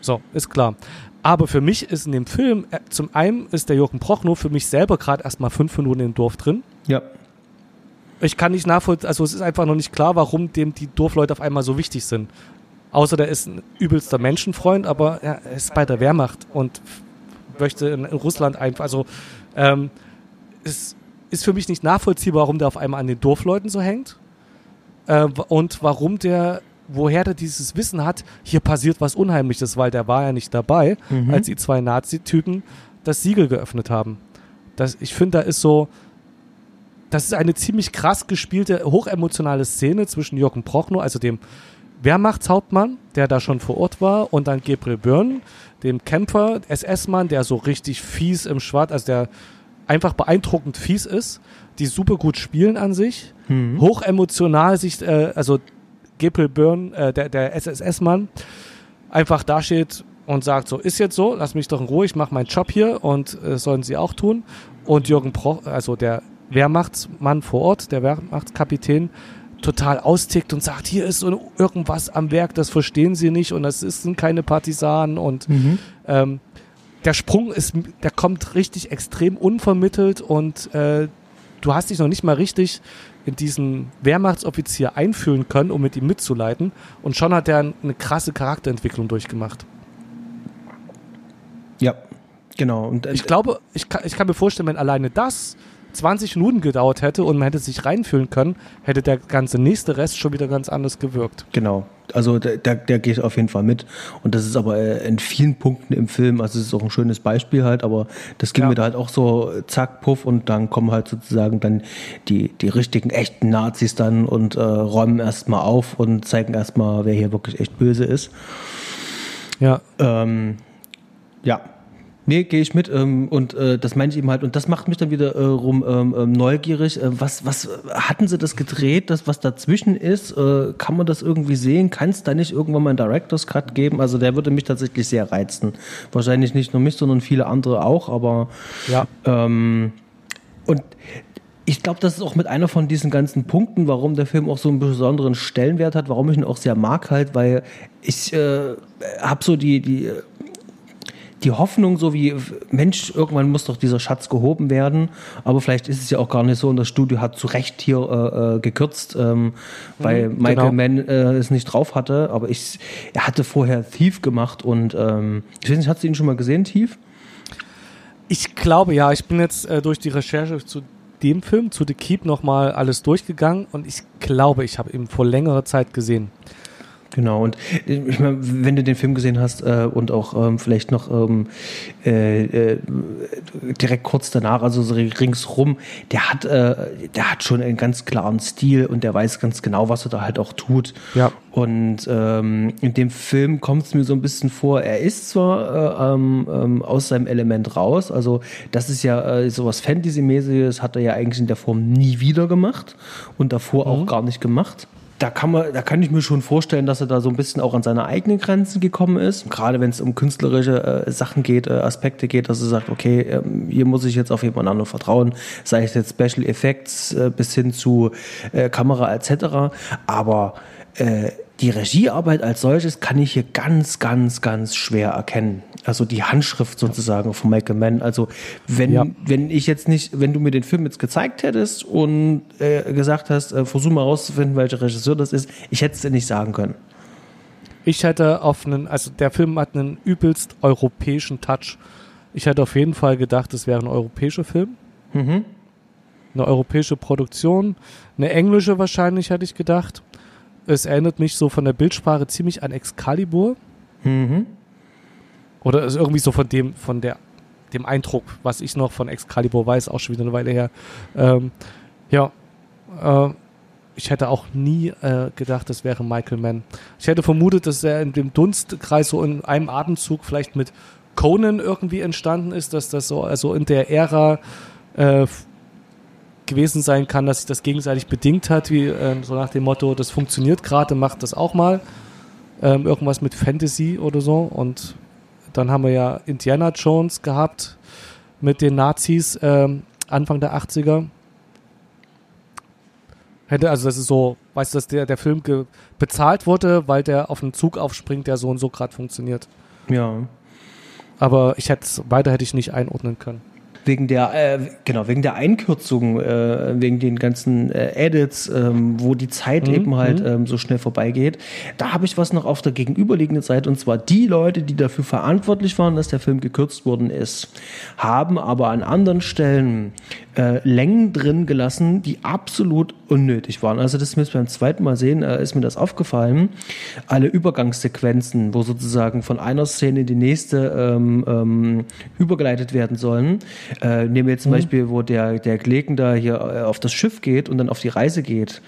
So, ist klar. Aber für mich ist in dem Film, äh, zum einen ist der Jürgen Prochnow für mich selber gerade erstmal fünf Minuten im Dorf drin. Ja. Ich kann nicht nachvollziehen, also es ist einfach noch nicht klar, warum dem die Dorfleute auf einmal so wichtig sind. Außer der ist ein übelster Menschenfreund, aber er ist bei der Wehrmacht und möchte in, in Russland einfach, also ähm, es ist für mich nicht nachvollziehbar, warum der auf einmal an den Dorfleuten so hängt äh, und warum der, woher der dieses Wissen hat, hier passiert was Unheimliches, weil der war ja nicht dabei, mhm. als die zwei Nazi-Typen das Siegel geöffnet haben. Das, ich finde, da ist so, das ist eine ziemlich krass gespielte, hochemotionale Szene zwischen Jürgen Prochnow, also dem Wehrmachtshauptmann, der da schon vor Ort war, und dann Gabriel Byrne, dem Kämpfer, SS-Mann, der so richtig fies im Schwarz, also der einfach beeindruckend fies ist, die super gut spielen an sich, mhm. hochemotional sich, äh, also Gabriel Byrne, äh, der, der SSS-Mann, einfach dasteht und sagt so, ist jetzt so, lass mich doch in Ruhe, ich mache meinen Job hier und äh, sollen sie auch tun. Und Jürgen Proch, also der Wehrmachtsmann vor Ort, der Wehrmachtskapitän, total austickt und sagt, hier ist irgendwas am Werk, das verstehen sie nicht und das sind keine Partisanen und mhm. ähm, der Sprung ist, der kommt richtig extrem unvermittelt und äh, du hast dich noch nicht mal richtig in diesen Wehrmachtsoffizier einfühlen können, um mit ihm mitzuleiten und schon hat er eine krasse Charakterentwicklung durchgemacht. Ja, genau. Und, äh, ich glaube, ich kann, ich kann mir vorstellen, wenn alleine das 20 Minuten gedauert hätte und man hätte sich reinfühlen können, hätte der ganze nächste Rest schon wieder ganz anders gewirkt. Genau. Also der, der, der geht auf jeden Fall mit. Und das ist aber äh, in vielen Punkten im Film, also es ist auch ein schönes Beispiel halt, aber das ging ja. mir da halt auch so zack, puff und dann kommen halt sozusagen dann die, die richtigen, echten Nazis dann und äh, räumen erstmal auf und zeigen erstmal, wer hier wirklich echt böse ist. Ja. Ähm, ja, Nee, gehe ich mit ähm, und äh, das meine ich eben halt und das macht mich dann wieder äh, rum ähm, ähm neugierig. Äh, was, was hatten sie das gedreht, das was dazwischen ist? Äh, kann man das irgendwie sehen? Kann es da nicht irgendwann mal einen Director's Cut geben? Also der würde mich tatsächlich sehr reizen. Wahrscheinlich nicht nur mich, sondern viele andere auch, aber ja. Ähm, und ich glaube, das ist auch mit einer von diesen ganzen Punkten, warum der Film auch so einen besonderen Stellenwert hat, warum ich ihn auch sehr mag halt, weil ich äh, habe so die, die die Hoffnung, so wie, Mensch, irgendwann muss doch dieser Schatz gehoben werden. Aber vielleicht ist es ja auch gar nicht so und das Studio hat zu Recht hier äh, äh gekürzt, ähm, weil mhm, Michael genau. Mann äh, es nicht drauf hatte. Aber ich, er hatte vorher Thief gemacht und ähm, ich weiß nicht, hast du ihn schon mal gesehen, Thief? Ich glaube ja, ich bin jetzt äh, durch die Recherche zu dem Film, zu The Keep, nochmal alles durchgegangen und ich glaube, ich habe ihn vor längerer Zeit gesehen. Genau, und äh, ich meine, wenn du den Film gesehen hast äh, und auch ähm, vielleicht noch ähm, äh, äh, direkt kurz danach, also so ringsrum, der hat, äh, der hat schon einen ganz klaren Stil und der weiß ganz genau, was er da halt auch tut. Ja. Und ähm, in dem Film kommt es mir so ein bisschen vor, er ist zwar äh, ähm, ähm, aus seinem Element raus, also das ist ja äh, sowas Fantasy-mäßiges, hat er ja eigentlich in der Form nie wieder gemacht und davor mhm. auch gar nicht gemacht da kann man, da kann ich mir schon vorstellen, dass er da so ein bisschen auch an seine eigenen Grenzen gekommen ist. Gerade wenn es um künstlerische äh, Sachen geht, äh, Aspekte geht, dass er sagt, okay, ähm, hier muss ich jetzt auf jemand anderen vertrauen, sei es jetzt Special Effects äh, bis hin zu äh, Kamera etc. Aber äh, die Regiearbeit als solches kann ich hier ganz, ganz, ganz schwer erkennen. Also die Handschrift sozusagen von Michael Mann. Also wenn, ja. wenn ich jetzt nicht, wenn du mir den Film jetzt gezeigt hättest und äh, gesagt hast, äh, versuch mal rauszufinden, welcher Regisseur das ist, ich hätte es dir nicht sagen können. Ich hätte auf einen, also der Film hat einen übelst europäischen Touch. Ich hätte auf jeden Fall gedacht, es wäre ein europäischer Film. Mhm. Eine europäische Produktion. Eine englische wahrscheinlich, hätte ich gedacht es erinnert mich so von der Bildsprache ziemlich an Excalibur. Mhm. Oder ist irgendwie so von dem, von der, dem Eindruck, was ich noch von Excalibur weiß, auch schon wieder eine Weile her. Ähm, ja, äh, ich hätte auch nie äh, gedacht, das wäre Michael Mann. Ich hätte vermutet, dass er in dem Dunstkreis so in einem Atemzug vielleicht mit Conan irgendwie entstanden ist, dass das so also in der Ära äh, gewesen sein kann, dass sich das gegenseitig bedingt hat, wie äh, so nach dem Motto, das funktioniert gerade, macht das auch mal. Ähm, irgendwas mit Fantasy oder so. Und dann haben wir ja Indiana Jones gehabt mit den Nazis ähm, Anfang der 80er. Hätte, also das ist so, weißt du, dass der, der Film bezahlt wurde, weil der auf einen Zug aufspringt, der so und so gerade funktioniert. Ja. Aber ich hätte weiter hätte ich nicht einordnen können wegen der, äh, genau, wegen der Einkürzung, äh, wegen den ganzen äh, Edits, ähm, wo die Zeit mhm. eben halt mhm. ähm, so schnell vorbeigeht. Da habe ich was noch auf der gegenüberliegenden Seite und zwar die Leute, die dafür verantwortlich waren, dass der Film gekürzt worden ist, haben aber an anderen Stellen äh, Längen drin gelassen, die absolut unnötig waren. Also das ist mir beim zweiten Mal sehen, äh, ist mir das aufgefallen. Alle Übergangssequenzen, wo sozusagen von einer Szene in die nächste ähm, ähm, übergeleitet werden sollen, äh, nehmen wir jetzt zum mhm. Beispiel, wo der, der Gleken da hier äh, auf das Schiff geht und dann auf die Reise geht.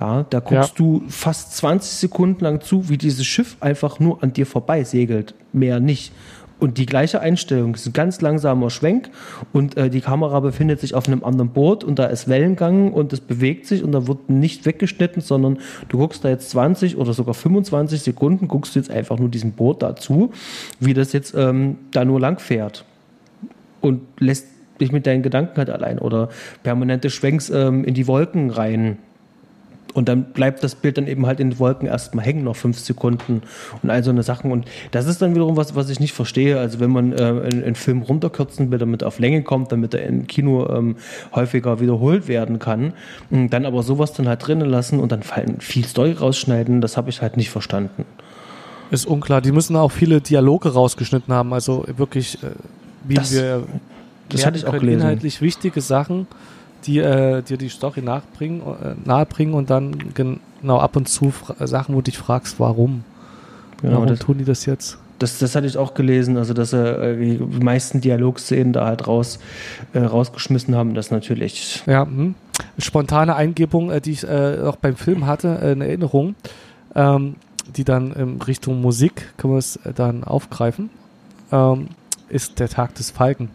Ja, da guckst ja. du fast 20 Sekunden lang zu, wie dieses Schiff einfach nur an dir vorbei segelt. Mehr nicht. Und die gleiche Einstellung, es ist ein ganz langsamer Schwenk und äh, die Kamera befindet sich auf einem anderen Boot und da ist Wellengang und es bewegt sich und da wird nicht weggeschnitten, sondern du guckst da jetzt 20 oder sogar 25 Sekunden, guckst du jetzt einfach nur diesem Boot dazu, wie das jetzt ähm, da nur lang fährt und lässt dich mit deinen Gedanken halt allein oder permanente Schwenks ähm, in die Wolken rein. Und dann bleibt das Bild dann eben halt in den Wolken erstmal hängen, noch fünf Sekunden und all so eine Sachen. Und das ist dann wiederum was, was ich nicht verstehe. Also wenn man äh, einen, einen, Film runterkürzen will, damit er auf Länge kommt, damit er im Kino ähm, häufiger wiederholt werden kann, dann aber sowas dann halt drinnen lassen und dann fallen viel Story rausschneiden, das habe ich halt nicht verstanden. Ist unklar. Die müssen auch viele Dialoge rausgeschnitten haben. Also wirklich, äh, wie das, wir das hatte ich auch gelesen. Inhaltlich wichtige Sachen, die äh, dir die Story nachbringen, äh, nahebringen und dann genau ab und zu Sachen, wo du dich fragst, warum. Genau, warum das, tun die das jetzt? Das, das hatte ich auch gelesen, also dass er äh, die meisten Dialogszenen da halt raus, äh, rausgeschmissen haben, das natürlich. Ja, hm. spontane Eingebung, äh, die ich äh, auch beim Film hatte, äh, in Erinnerung, ähm, die dann in Richtung Musik, können wir es dann aufgreifen, ähm, ist der Tag des Falken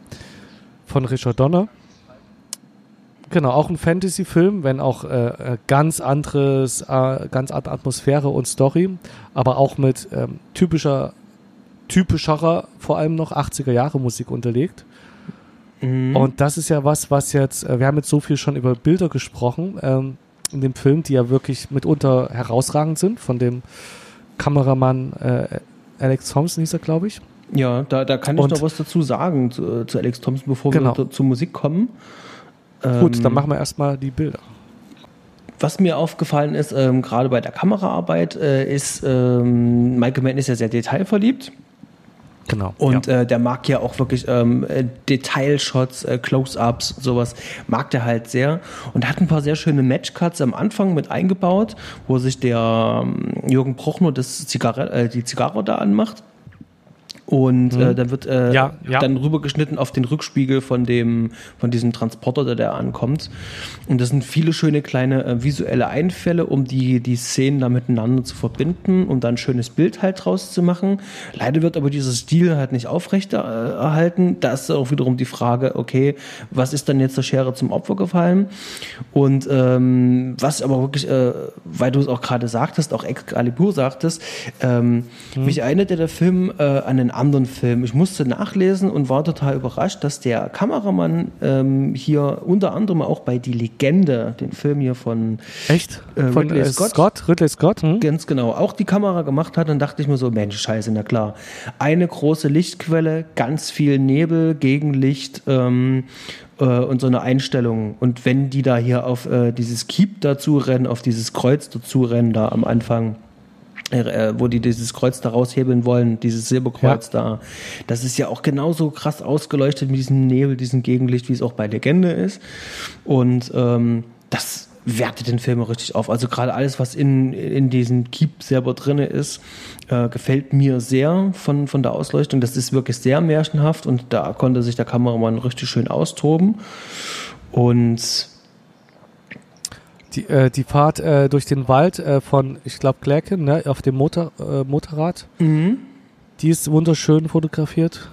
von Richard Donner. Genau, auch ein Fantasy-Film, wenn auch äh, äh, ganz anderes, äh, ganz andere Atmosphäre und Story, aber auch mit ähm, typischer, typischerer, vor allem noch 80er Jahre Musik unterlegt. Mhm. Und das ist ja was, was jetzt, äh, wir haben jetzt so viel schon über Bilder gesprochen ähm, in dem Film, die ja wirklich mitunter herausragend sind, von dem Kameramann äh, Alex Thompson hieß er, glaube ich. Ja, da, da kann ich und noch was dazu sagen zu, zu Alex Thompson, bevor genau. wir zur Musik kommen. Gut, ähm, dann machen wir erstmal die Bilder. Was mir aufgefallen ist, ähm, gerade bei der Kameraarbeit, äh, ist, ähm, Michael Mann ist ja sehr detailverliebt. Genau. Und ja. äh, der mag ja auch wirklich ähm, äh, Detailshots, äh, Close-ups, sowas mag der halt sehr. Und hat ein paar sehr schöne Matchcuts am Anfang mit eingebaut, wo sich der ähm, Jürgen Prochnow das Zigarre, äh, die Zigarre da anmacht. Und mhm. äh, dann wird äh, ja, ja. dann rübergeschnitten auf den Rückspiegel von dem von diesem Transporter, der da ankommt. Und das sind viele schöne kleine äh, visuelle Einfälle, um die die Szenen da miteinander zu verbinden und dann ein schönes Bild halt draus zu machen. Leider wird aber dieser Stil halt nicht aufrechterhalten. Da ist auch wiederum die Frage, okay, was ist dann jetzt der Schere zum Opfer gefallen? Und ähm, was aber wirklich, äh, weil du es auch gerade sagtest, auch Excalibur sagtest, ähm, mhm. mich erinnert der Film äh, an einen anderen Film. Ich musste nachlesen und war total überrascht, dass der Kameramann ähm, hier unter anderem auch bei Die Legende, den Film hier von Echt? Äh, von Ridley Scott, Scott, Ridley Scott, hm? ganz genau, auch die Kamera gemacht hat. Dann dachte ich mir so, Mensch, scheiße, na klar. Eine große Lichtquelle, ganz viel Nebel, Gegenlicht ähm, äh, und so eine Einstellung. Und wenn die da hier auf äh, dieses Keep dazu rennen, auf dieses Kreuz dazu rennen, da am Anfang, äh, wo die dieses Kreuz da raushebeln wollen, dieses Silberkreuz ja. da. Das ist ja auch genauso krass ausgeleuchtet mit diesem Nebel, diesem Gegenlicht, wie es auch bei Legende ist. Und ähm, das wertet den Film richtig auf. Also gerade alles, was in, in diesem Keep selber drin ist, äh, gefällt mir sehr von, von der Ausleuchtung. Das ist wirklich sehr märchenhaft und da konnte sich der Kameramann richtig schön austoben. Und die, äh, die Fahrt äh, durch den Wald äh, von, ich glaube, Glerken, ne, auf dem Motor, äh, Motorrad, mhm. die ist wunderschön fotografiert.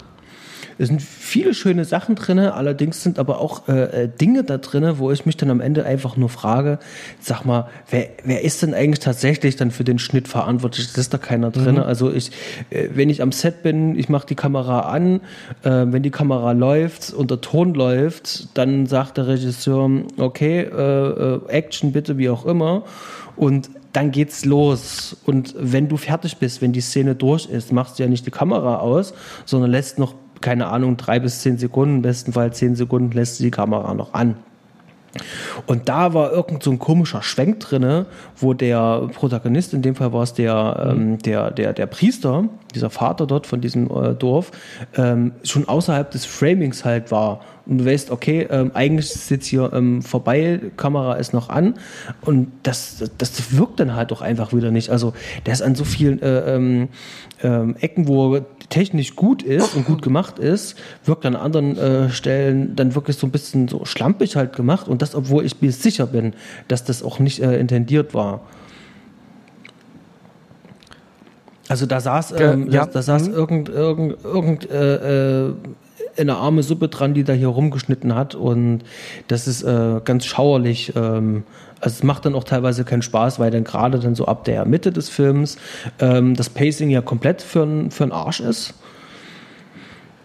Es sind viele schöne Sachen drin, allerdings sind aber auch äh, äh, Dinge da drin, wo ich mich dann am Ende einfach nur frage, sag mal, wer, wer ist denn eigentlich tatsächlich dann für den Schnitt verantwortlich? Das ist da keiner drin. Mhm. Also ich, äh, wenn ich am Set bin, ich mache die Kamera an, äh, wenn die Kamera läuft und der Ton läuft, dann sagt der Regisseur, okay, äh, äh, Action bitte, wie auch immer. Und dann geht's los. Und wenn du fertig bist, wenn die Szene durch ist, machst du ja nicht die Kamera aus, sondern lässt noch, keine Ahnung, drei bis zehn Sekunden, im besten Fall zehn Sekunden lässt du die Kamera noch an. Und da war irgend so ein komischer Schwenk drinne, wo der Protagonist, in dem Fall war es der, ähm, der, der, der Priester, dieser Vater dort von diesem äh, Dorf, ähm, schon außerhalb des Framings halt war und du weißt, okay, ähm, eigentlich ist jetzt hier ähm, vorbei, Kamera ist noch an und das, das wirkt dann halt auch einfach wieder nicht. Also der ist an so vielen äh, ähm, ähm, Ecken, wo er technisch gut ist und gut gemacht ist, wirkt an anderen äh, Stellen dann wirklich so ein bisschen so schlampig halt gemacht und das, obwohl ich mir sicher bin, dass das auch nicht äh, intendiert war. Also da saß, ähm, ja. da, da, saß mhm. irgend, irgend, irgend äh, äh eine arme Suppe dran, die da hier rumgeschnitten hat. Und das ist äh, ganz schauerlich. Ähm, also es macht dann auch teilweise keinen Spaß, weil dann gerade dann so ab der Mitte des Films ähm, das Pacing ja komplett für, für einen Arsch ist.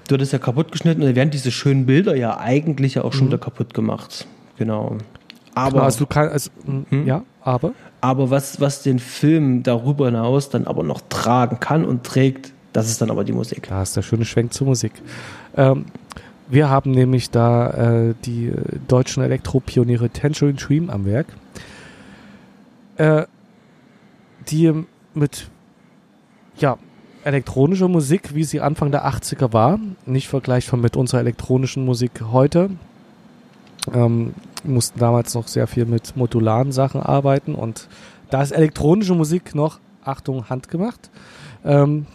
Du hattest ja kaputt geschnitten und dann werden diese schönen Bilder ja eigentlich ja auch schon mhm. wieder kaputt gemacht. Genau. Aber Klar, also du kannst, also, hm? ja, aber. Aber was, was den Film darüber hinaus dann aber noch tragen kann und trägt, das ist dann aber die Musik. Da ist der schöne Schwenk zur Musik. Ähm, wir haben nämlich da äh, die deutschen Elektropioniere Tangerine Dream am Werk, äh, die mit ja, elektronischer Musik, wie sie Anfang der 80er war, nicht vergleichbar mit unserer elektronischen Musik heute. Ähm, mussten damals noch sehr viel mit modularen Sachen arbeiten und da ist elektronische Musik noch, Achtung, handgemacht. Ähm,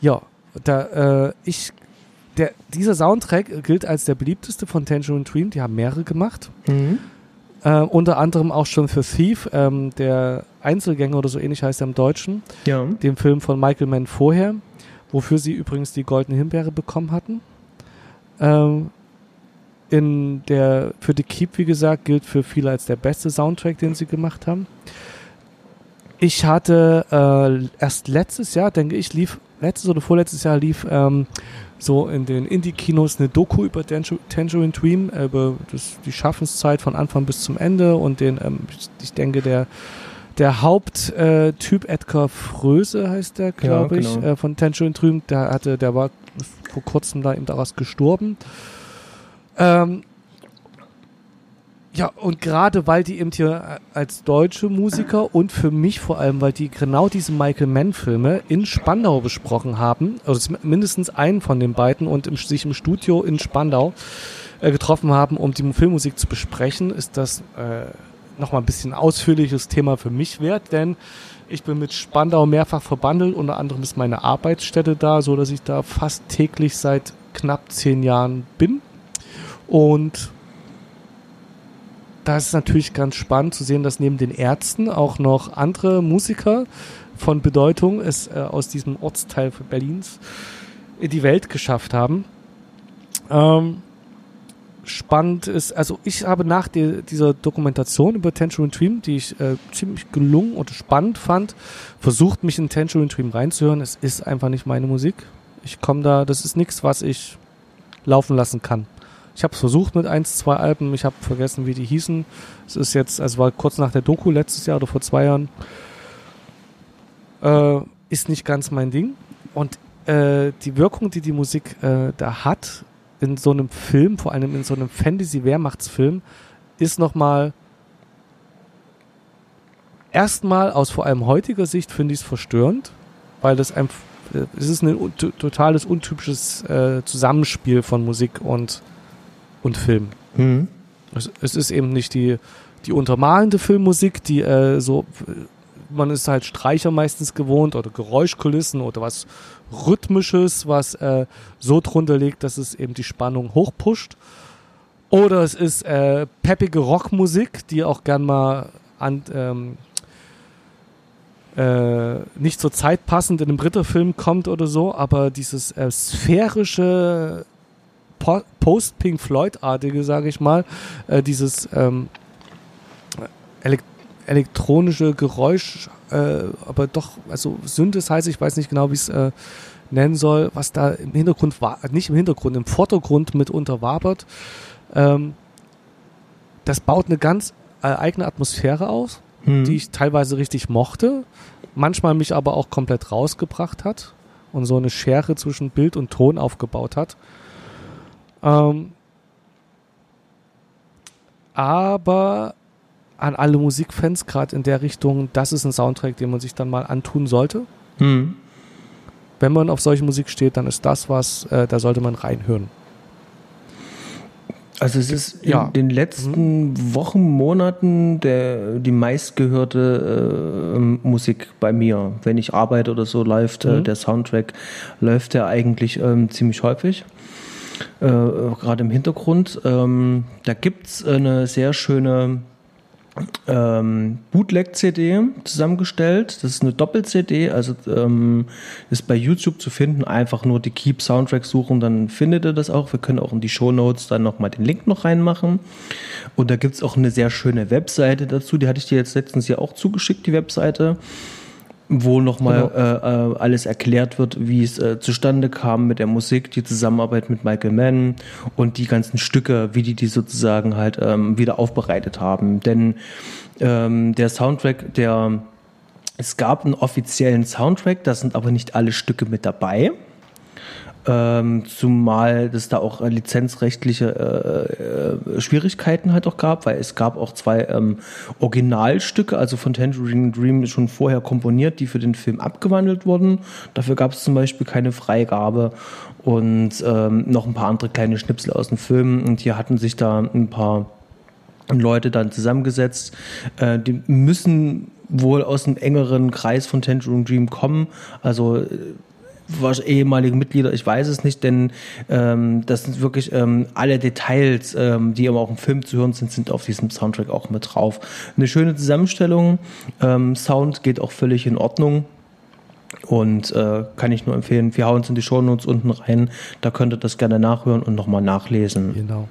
ja, da, äh, ich, der, dieser Soundtrack gilt als der beliebteste von Tangerine Dream. Die haben mehrere gemacht. Mhm. Äh, unter anderem auch schon für Thief, ähm, der Einzelgänger oder so ähnlich heißt er im Deutschen. Ja. Dem Film von Michael Mann vorher, wofür sie übrigens die Goldene Himbeere bekommen hatten. Ähm, in der, für The Keep, wie gesagt, gilt für viele als der beste Soundtrack, den sie gemacht haben. Ich hatte äh, erst letztes Jahr, denke ich, lief letztes oder vorletztes Jahr lief ähm, so in den Indie-Kinos eine Doku über Tangerine Dream, äh, über das, die Schaffenszeit von Anfang bis zum Ende und den, ähm, ich denke, der der Haupttyp äh, Edgar Fröse heißt der, glaube ja, genau. ich, äh, von Tangerine Dream, der hatte, der war vor kurzem da eben daraus gestorben. Ähm, ja, und gerade weil die eben hier äh, als deutsche Musiker und für mich vor allem, weil die genau diese Michael Mann-Filme in Spandau besprochen haben, also mindestens einen von den beiden und im, sich im Studio in Spandau äh, getroffen haben, um die Filmmusik zu besprechen, ist das äh, nochmal ein bisschen ausführliches Thema für mich wert, denn ich bin mit Spandau mehrfach verbandelt, unter anderem ist meine Arbeitsstätte da, so dass ich da fast täglich seit knapp zehn Jahren bin. Und da ist es natürlich ganz spannend zu sehen, dass neben den Ärzten auch noch andere Musiker von Bedeutung es äh, aus diesem Ortsteil Berlins in die Welt geschafft haben. Ähm, spannend ist, also ich habe nach die, dieser Dokumentation über Tangerine Dream, die ich äh, ziemlich gelungen und spannend fand, versucht mich in Tangerine Dream reinzuhören. Es ist einfach nicht meine Musik. Ich komme da, das ist nichts, was ich laufen lassen kann. Ich habe es versucht mit eins, zwei Alben. Ich habe vergessen, wie die hießen. Es ist jetzt, also war kurz nach der Doku letztes Jahr oder vor zwei Jahren. Äh, ist nicht ganz mein Ding. Und äh, die Wirkung, die die Musik äh, da hat in so einem Film, vor allem in so einem Fantasy-Wehrmachtsfilm, ist nochmal erstmal aus vor allem heutiger Sicht finde ich es verstörend, weil das einfach es ist ein totales untypisches äh, Zusammenspiel von Musik und und Film. Mhm. Es, es, ist eben nicht die, die untermalende Filmmusik, die äh, so, man ist halt Streicher meistens gewohnt oder Geräuschkulissen oder was Rhythmisches, was äh, so drunter liegt, dass es eben die Spannung hochpusht. Oder es ist äh, peppige Rockmusik, die auch gern mal an, ähm, äh, nicht so zeitpassend in einem Ritterfilm kommt oder so, aber dieses äh, sphärische po Post-Pink Floyd-artige, sage ich mal, äh, dieses ähm, elek elektronische Geräusch, äh, aber doch, also Synthesizer, ich weiß nicht genau, wie es äh, nennen soll, was da im Hintergrund war, nicht im Hintergrund, im Vordergrund mitunter wabert. Ähm, das baut eine ganz äh, eigene Atmosphäre aus, hm. die ich teilweise richtig mochte, manchmal mich aber auch komplett rausgebracht hat und so eine Schere zwischen Bild und Ton aufgebaut hat. Ähm, aber an alle Musikfans, gerade in der Richtung, das ist ein Soundtrack, den man sich dann mal antun sollte. Hm. Wenn man auf solche Musik steht, dann ist das was, äh, da sollte man reinhören. Also es ist in ja. den letzten mhm. Wochen, Monaten der, die meistgehörte äh, Musik bei mir. Wenn ich arbeite oder so, läuft äh, mhm. äh, der Soundtrack, läuft der eigentlich ähm, ziemlich häufig. Äh, Gerade im Hintergrund. Ähm, da gibt's eine sehr schöne ähm, Bootleg-CD zusammengestellt. Das ist eine Doppel-CD, also ähm, ist bei YouTube zu finden. Einfach nur die Keep Soundtrack suchen, dann findet ihr das auch. Wir können auch in die Show Notes dann nochmal den Link noch reinmachen. Und da gibt's auch eine sehr schöne Webseite dazu. Die hatte ich dir jetzt letztens ja auch zugeschickt, die Webseite wo nochmal genau. äh, äh, alles erklärt wird, wie es äh, zustande kam mit der Musik, die Zusammenarbeit mit Michael Mann und die ganzen Stücke, wie die die sozusagen halt ähm, wieder aufbereitet haben. Denn ähm, der Soundtrack, der es gab einen offiziellen Soundtrack, da sind aber nicht alle Stücke mit dabei. Ähm, zumal es da auch äh, lizenzrechtliche äh, äh, Schwierigkeiten halt auch gab, weil es gab auch zwei ähm, Originalstücke, also von Tangerine Dream schon vorher komponiert, die für den Film abgewandelt wurden. Dafür gab es zum Beispiel keine Freigabe und ähm, noch ein paar andere kleine Schnipsel aus dem Film. Und hier hatten sich da ein paar Leute dann zusammengesetzt. Äh, die müssen wohl aus einem engeren Kreis von Tangerine Dream kommen. Also äh, was ehemalige Mitglieder, ich weiß es nicht, denn ähm, das sind wirklich ähm, alle Details, ähm, die aber auch im Film zu hören sind, sind auf diesem Soundtrack auch mit drauf. Eine schöne Zusammenstellung, ähm, Sound geht auch völlig in Ordnung. Und äh, kann ich nur empfehlen, wir hauen es in die Shownotes unten rein, da könnt ihr das gerne nachhören und nochmal nachlesen. Genau.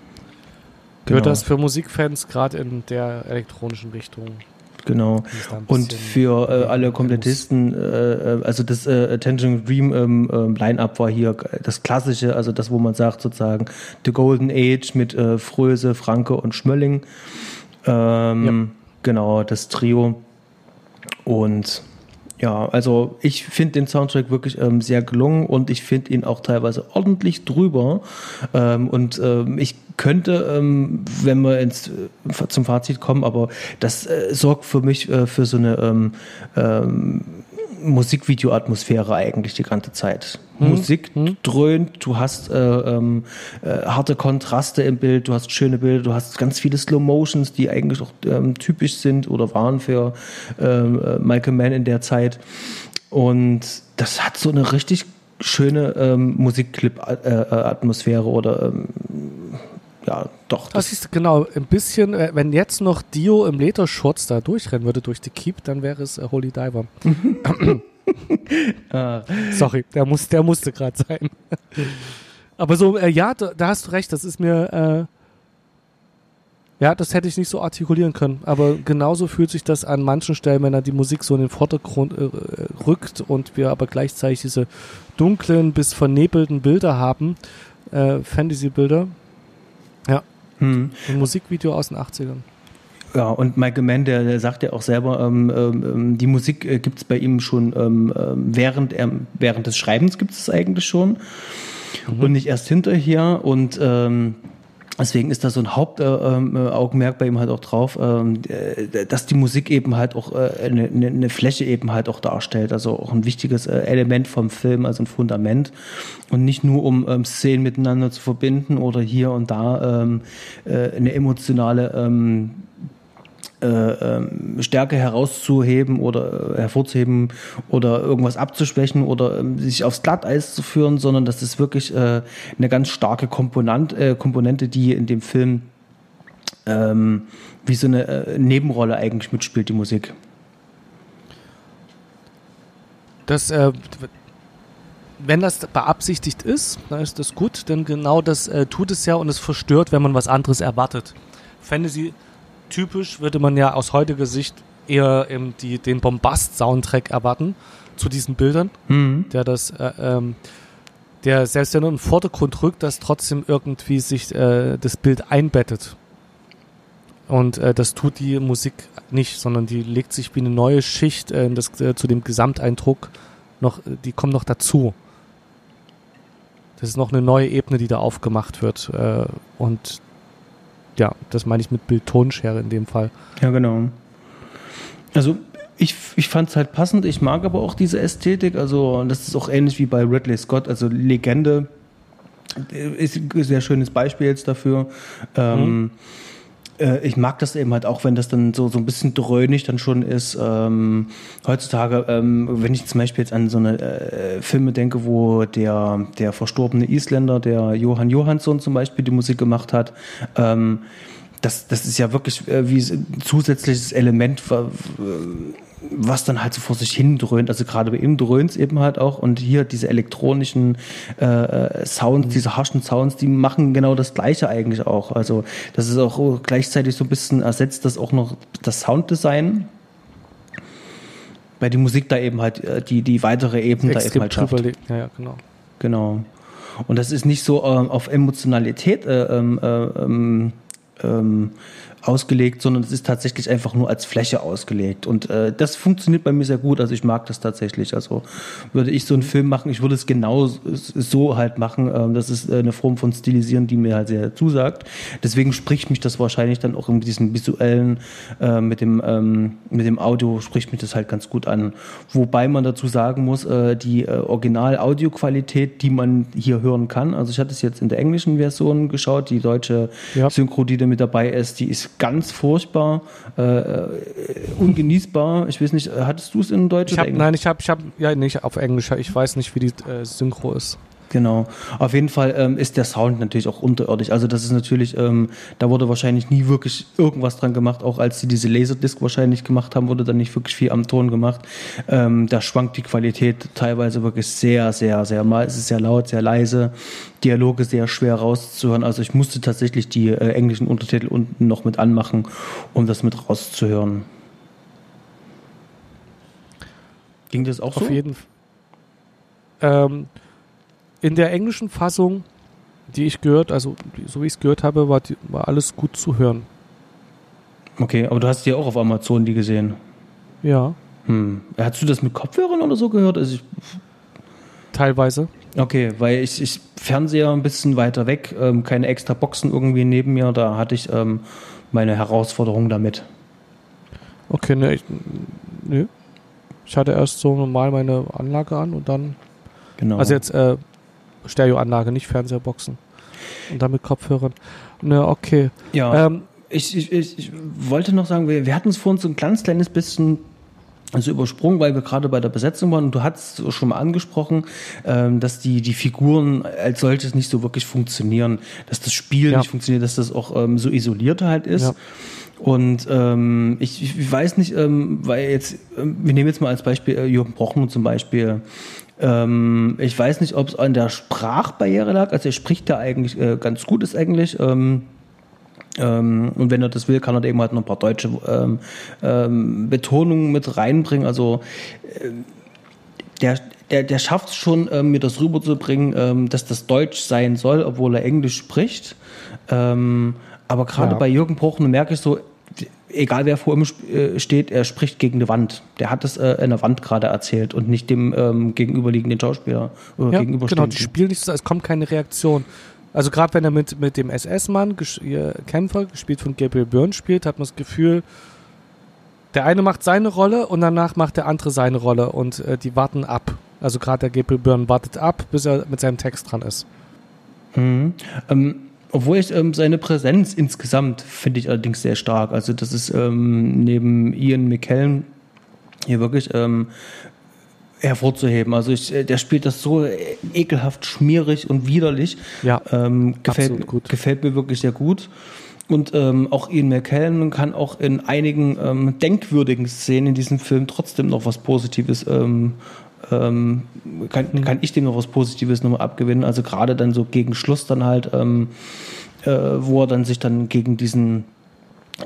Gehört genau. das für Musikfans gerade in der elektronischen Richtung Genau. Und für äh, alle Komplettisten, äh, äh, also das äh, Attention Dream ähm, ähm, Line-Up war hier das klassische, also das, wo man sagt sozusagen The Golden Age mit äh, Fröse, Franke und Schmölling. Ähm, ja. Genau, das Trio. Und ja, also ich finde den Soundtrack wirklich ähm, sehr gelungen und ich finde ihn auch teilweise ordentlich drüber. Ähm, und ähm, ich könnte, ähm, wenn wir ins, äh, zum Fazit kommen, aber das äh, sorgt für mich äh, für so eine ähm, ähm, Musikvideo-Atmosphäre eigentlich die ganze Zeit. Hm. Musik hm. dröhnt, du hast äh, ähm, äh, harte Kontraste im Bild, du hast schöne Bilder, du hast ganz viele Slow Motions, die eigentlich auch ähm, typisch sind oder waren für ähm, äh, Michael Mann in der Und das hat so eine richtig schöne ähm, Musikclip-Atmosphäre äh, oder ähm, ja, doch. Das, das ist genau ein bisschen, äh, wenn jetzt noch Dio im Lederschutz da durchrennen würde durch die Keep, dann wäre es äh, Holy Diver. (laughs) ah. Sorry, der, muss, der musste gerade sein. Aber so, äh, ja, da, da, hast du recht, das ist mir, äh, ja, das hätte ich nicht so artikulieren können. Aber genauso fühlt sich das an manchen Stellen, wenn er die Musik so in den Vordergrund äh, rückt und wir aber gleichzeitig diese dunklen bis vernebelten Bilder haben, äh, Fantasy-Bilder. Hm. Ein Musikvideo aus den 80ern. Ja, und Michael Mann, der, der sagt ja auch selber, ähm, ähm, die Musik äh, gibt es bei ihm schon ähm, ähm, während, er, während des Schreibens gibt es eigentlich schon mhm. und nicht erst hinterher. Und ähm, Deswegen ist da so ein Hauptaugenmerk äh, bei ihm halt auch drauf, ähm, äh, dass die Musik eben halt auch äh, eine, eine, Fläche eben halt auch darstellt, also auch ein wichtiges äh, Element vom Film, also ein Fundament. Und nicht nur um ähm, Szenen miteinander zu verbinden oder hier und da ähm, äh, eine emotionale äh, ähm, Stärke herauszuheben oder äh, hervorzuheben oder irgendwas abzuschwächen oder äh, sich aufs Glatteis zu führen, sondern das ist wirklich äh, eine ganz starke Komponent, äh, Komponente, die in dem Film ähm, wie so eine äh, Nebenrolle eigentlich mitspielt, die Musik. Das, äh, wenn das beabsichtigt ist, dann ist das gut, denn genau das äh, tut es ja und es verstört, wenn man was anderes erwartet. Fantasy typisch würde man ja aus heutiger Sicht eher ähm, die, den Bombast-Soundtrack erwarten zu diesen Bildern, Mhm. der das, äh, ähm, der selbst wenn er den Vordergrund rückt, das trotzdem irgendwie sich äh, das Bild einbettet. Und äh, das tut die Musik nicht, sondern die legt sich wie eine neue Schicht äh, das, äh, zu dem Gesamteindruck noch, äh, die kommt noch dazu. Das ist noch eine neue Ebene, die da aufgemacht wird. Äh, und ja, das meine ich mit Bild-Tonschere in dem Fall. Ja, genau. Also ich, ich fand es halt passend. Ich mag aber auch diese Ästhetik. Also das ist auch ähnlich wie bei Ridley Scott. Also Legende ist ein sehr schönes Beispiel jetzt dafür. Ähm, äh, ich mag das eben halt auch, wenn das dann so, so ein bisschen dröhnig dann schon ist. Ähm, heutzutage, ähm, wenn ich zum Beispiel jetzt an so eine äh, Filme denke, wo der, der verstorbene Isländer, der Johann Johansson zum Beispiel, die Musik gemacht hat, ähm, das, das ist ja wirklich äh, wie ein zusätzliches Element, was dann halt so vor sich hin dröhnt. Also gerade bei ihm dröhnt es eben halt auch. Und hier diese elektronischen äh, äh, Sounds, diese harschen Sounds, die machen genau das Gleiche eigentlich auch. Also das ist auch gleichzeitig so ein bisschen ersetzt das auch noch das Sounddesign. Bei die Musik da eben halt äh, die, die weitere Ebene da eben halt schafft. Ja, ja, genau. Genau. Und das ist nicht so ähm, auf Emotionalität äh, ähm, äh, ähm, ähm, ausgelegt, sondern es ist tatsächlich einfach nur als Fläche ausgelegt. Und äh, das funktioniert bei mir sehr gut. Also ich mag das tatsächlich. Also würde ich so einen Film machen, ich würde es genau so halt machen. Ähm, das ist äh, eine Form von Stilisieren, die mir halt sehr zusagt. Deswegen spricht mich das wahrscheinlich dann auch in diesem visuellen, äh, mit dem ähm, mit dem Audio spricht mich das halt ganz gut an. Wobei man dazu sagen muss, äh, die äh, Original-Audioqualität, die man hier hören kann, also ich hatte es jetzt in der englischen Version geschaut, die deutsche Ja. Synchro, die da mit dabei ist, die ist ganz furchtbar, äh, äh, ungenießbar. Ich weiß nicht, äh, hattest du es in Deutsch Ich Englisch? nein, ich habe, ich habe, ja, nicht auf Englisch. Ich weiß nicht, wie die äh, Synchro ist. Genau. Auf jeden Fall ähm, ist der Sound natürlich auch unterirdisch. Also das ist natürlich, ähm, da wurde wahrscheinlich nie wirklich irgendwas dran gemacht. Auch als sie diese Laserdisc wahrscheinlich gemacht haben, wurde dann nicht wirklich viel am Ton gemacht. Ähm, da schwankt die Qualität teilweise wirklich sehr, sehr, sehr mal. Es ist sehr laut, sehr leise. Dialoge sehr schwer rauszuhören. Also ich musste tatsächlich die äh, englischen Untertitel unten noch mit anmachen, um das mit rauszuhören. Ging das auch Auf so? jeden Fall. Ähm, in der englischen Fassung, die ich gehört, also so wie ich es gehört habe, war, die, war alles gut zu hören. Okay, aber du hast die auch auf Amazon die gesehen. Ja, Hm. Hast du das mit Kopfhörern oder so gehört? Also ich, teilweise. okay, weil ich, ich Fernseher ein bisschen weiter weg, ähm, keine extra Boxen irgendwie neben mir, da hatte ich ähm, meine Herausforderung damit. Okay, ne, ich, nö. Ich hatte erst so normal meine Anlage an und dann, Genau. also jetzt äh, Stereoanlage, nicht Fernsehboxen. Und dann mit Kopfhörern. Ne, okay. ja, Ähm, ich, ich, ich, wollte noch sagen, wir, wir hatten es vorhin so ein ganz kleines bisschen also übersprungen, weil wir gerade bei der Besetzung waren und du hattest es schon mal angesprochen, ähm, dass die, die Figuren als solches nicht so wirklich funktionieren, dass das Spiel Ja. nicht funktioniert, dass das auch ähm, so isoliert halt ist. Ja. Und ähm, ich, ich weiß nicht, ähm, weil jetzt, ähm, wir nehmen jetzt mal als Beispiel äh, Jürgen Brochmann zum Beispiel. Ähm, ich weiß nicht, ob es an der Sprachbarriere lag. Also er spricht da eigentlich äh, ganz gut, ist eigentlich. Ähm, ähm, und wenn er das will, kann er da eben halt noch ein paar deutsche ähm, ähm, Betonungen mit reinbringen. Also ähm, der, der, der schafft es schon, ähm, mir das rüberzubringen, ähm, dass das Deutsch sein soll, obwohl er Englisch spricht. Ähm, aber gerade Ja. bei Jürgen Prochner merke ich so, egal wer vor ihm äh, steht, er spricht gegen eine Wand. Der hat es äh, in der Wand gerade erzählt und nicht dem ähm, gegenüberliegenden Schauspieler oder Ja, genau, die spielen nicht so, es kommt keine Reaktion. Also gerade wenn er mit, mit dem SS-Mann, Kämpfer, gespielt von Gabriel Byrne, spielt, hat man das Gefühl, der eine macht seine Rolle und danach macht der andere seine Rolle und äh, die warten ab. Also gerade der Gabriel Byrne wartet ab, bis er mit seinem Text dran ist. Mhm. Ähm, obwohl ich ähm, seine Präsenz insgesamt finde ich allerdings sehr stark. Also das ist ähm, neben Ian McKellen hier wirklich ähm, hervorzuheben. Also ich, äh, der spielt das so äh, ekelhaft schmierig und widerlich. Ja, Ähm, gefällt, gefällt mir wirklich sehr gut. und ähm, auch Ian McKellen kann auch in einigen ähm, denkwürdigen Szenen in diesem Film trotzdem noch was Positives ähm, ähm, kann, mhm. kann ich dem noch was Positives nochmal abgewinnen. Also gerade dann so gegen Schluss dann halt, ähm, äh, wo er dann sich dann gegen diesen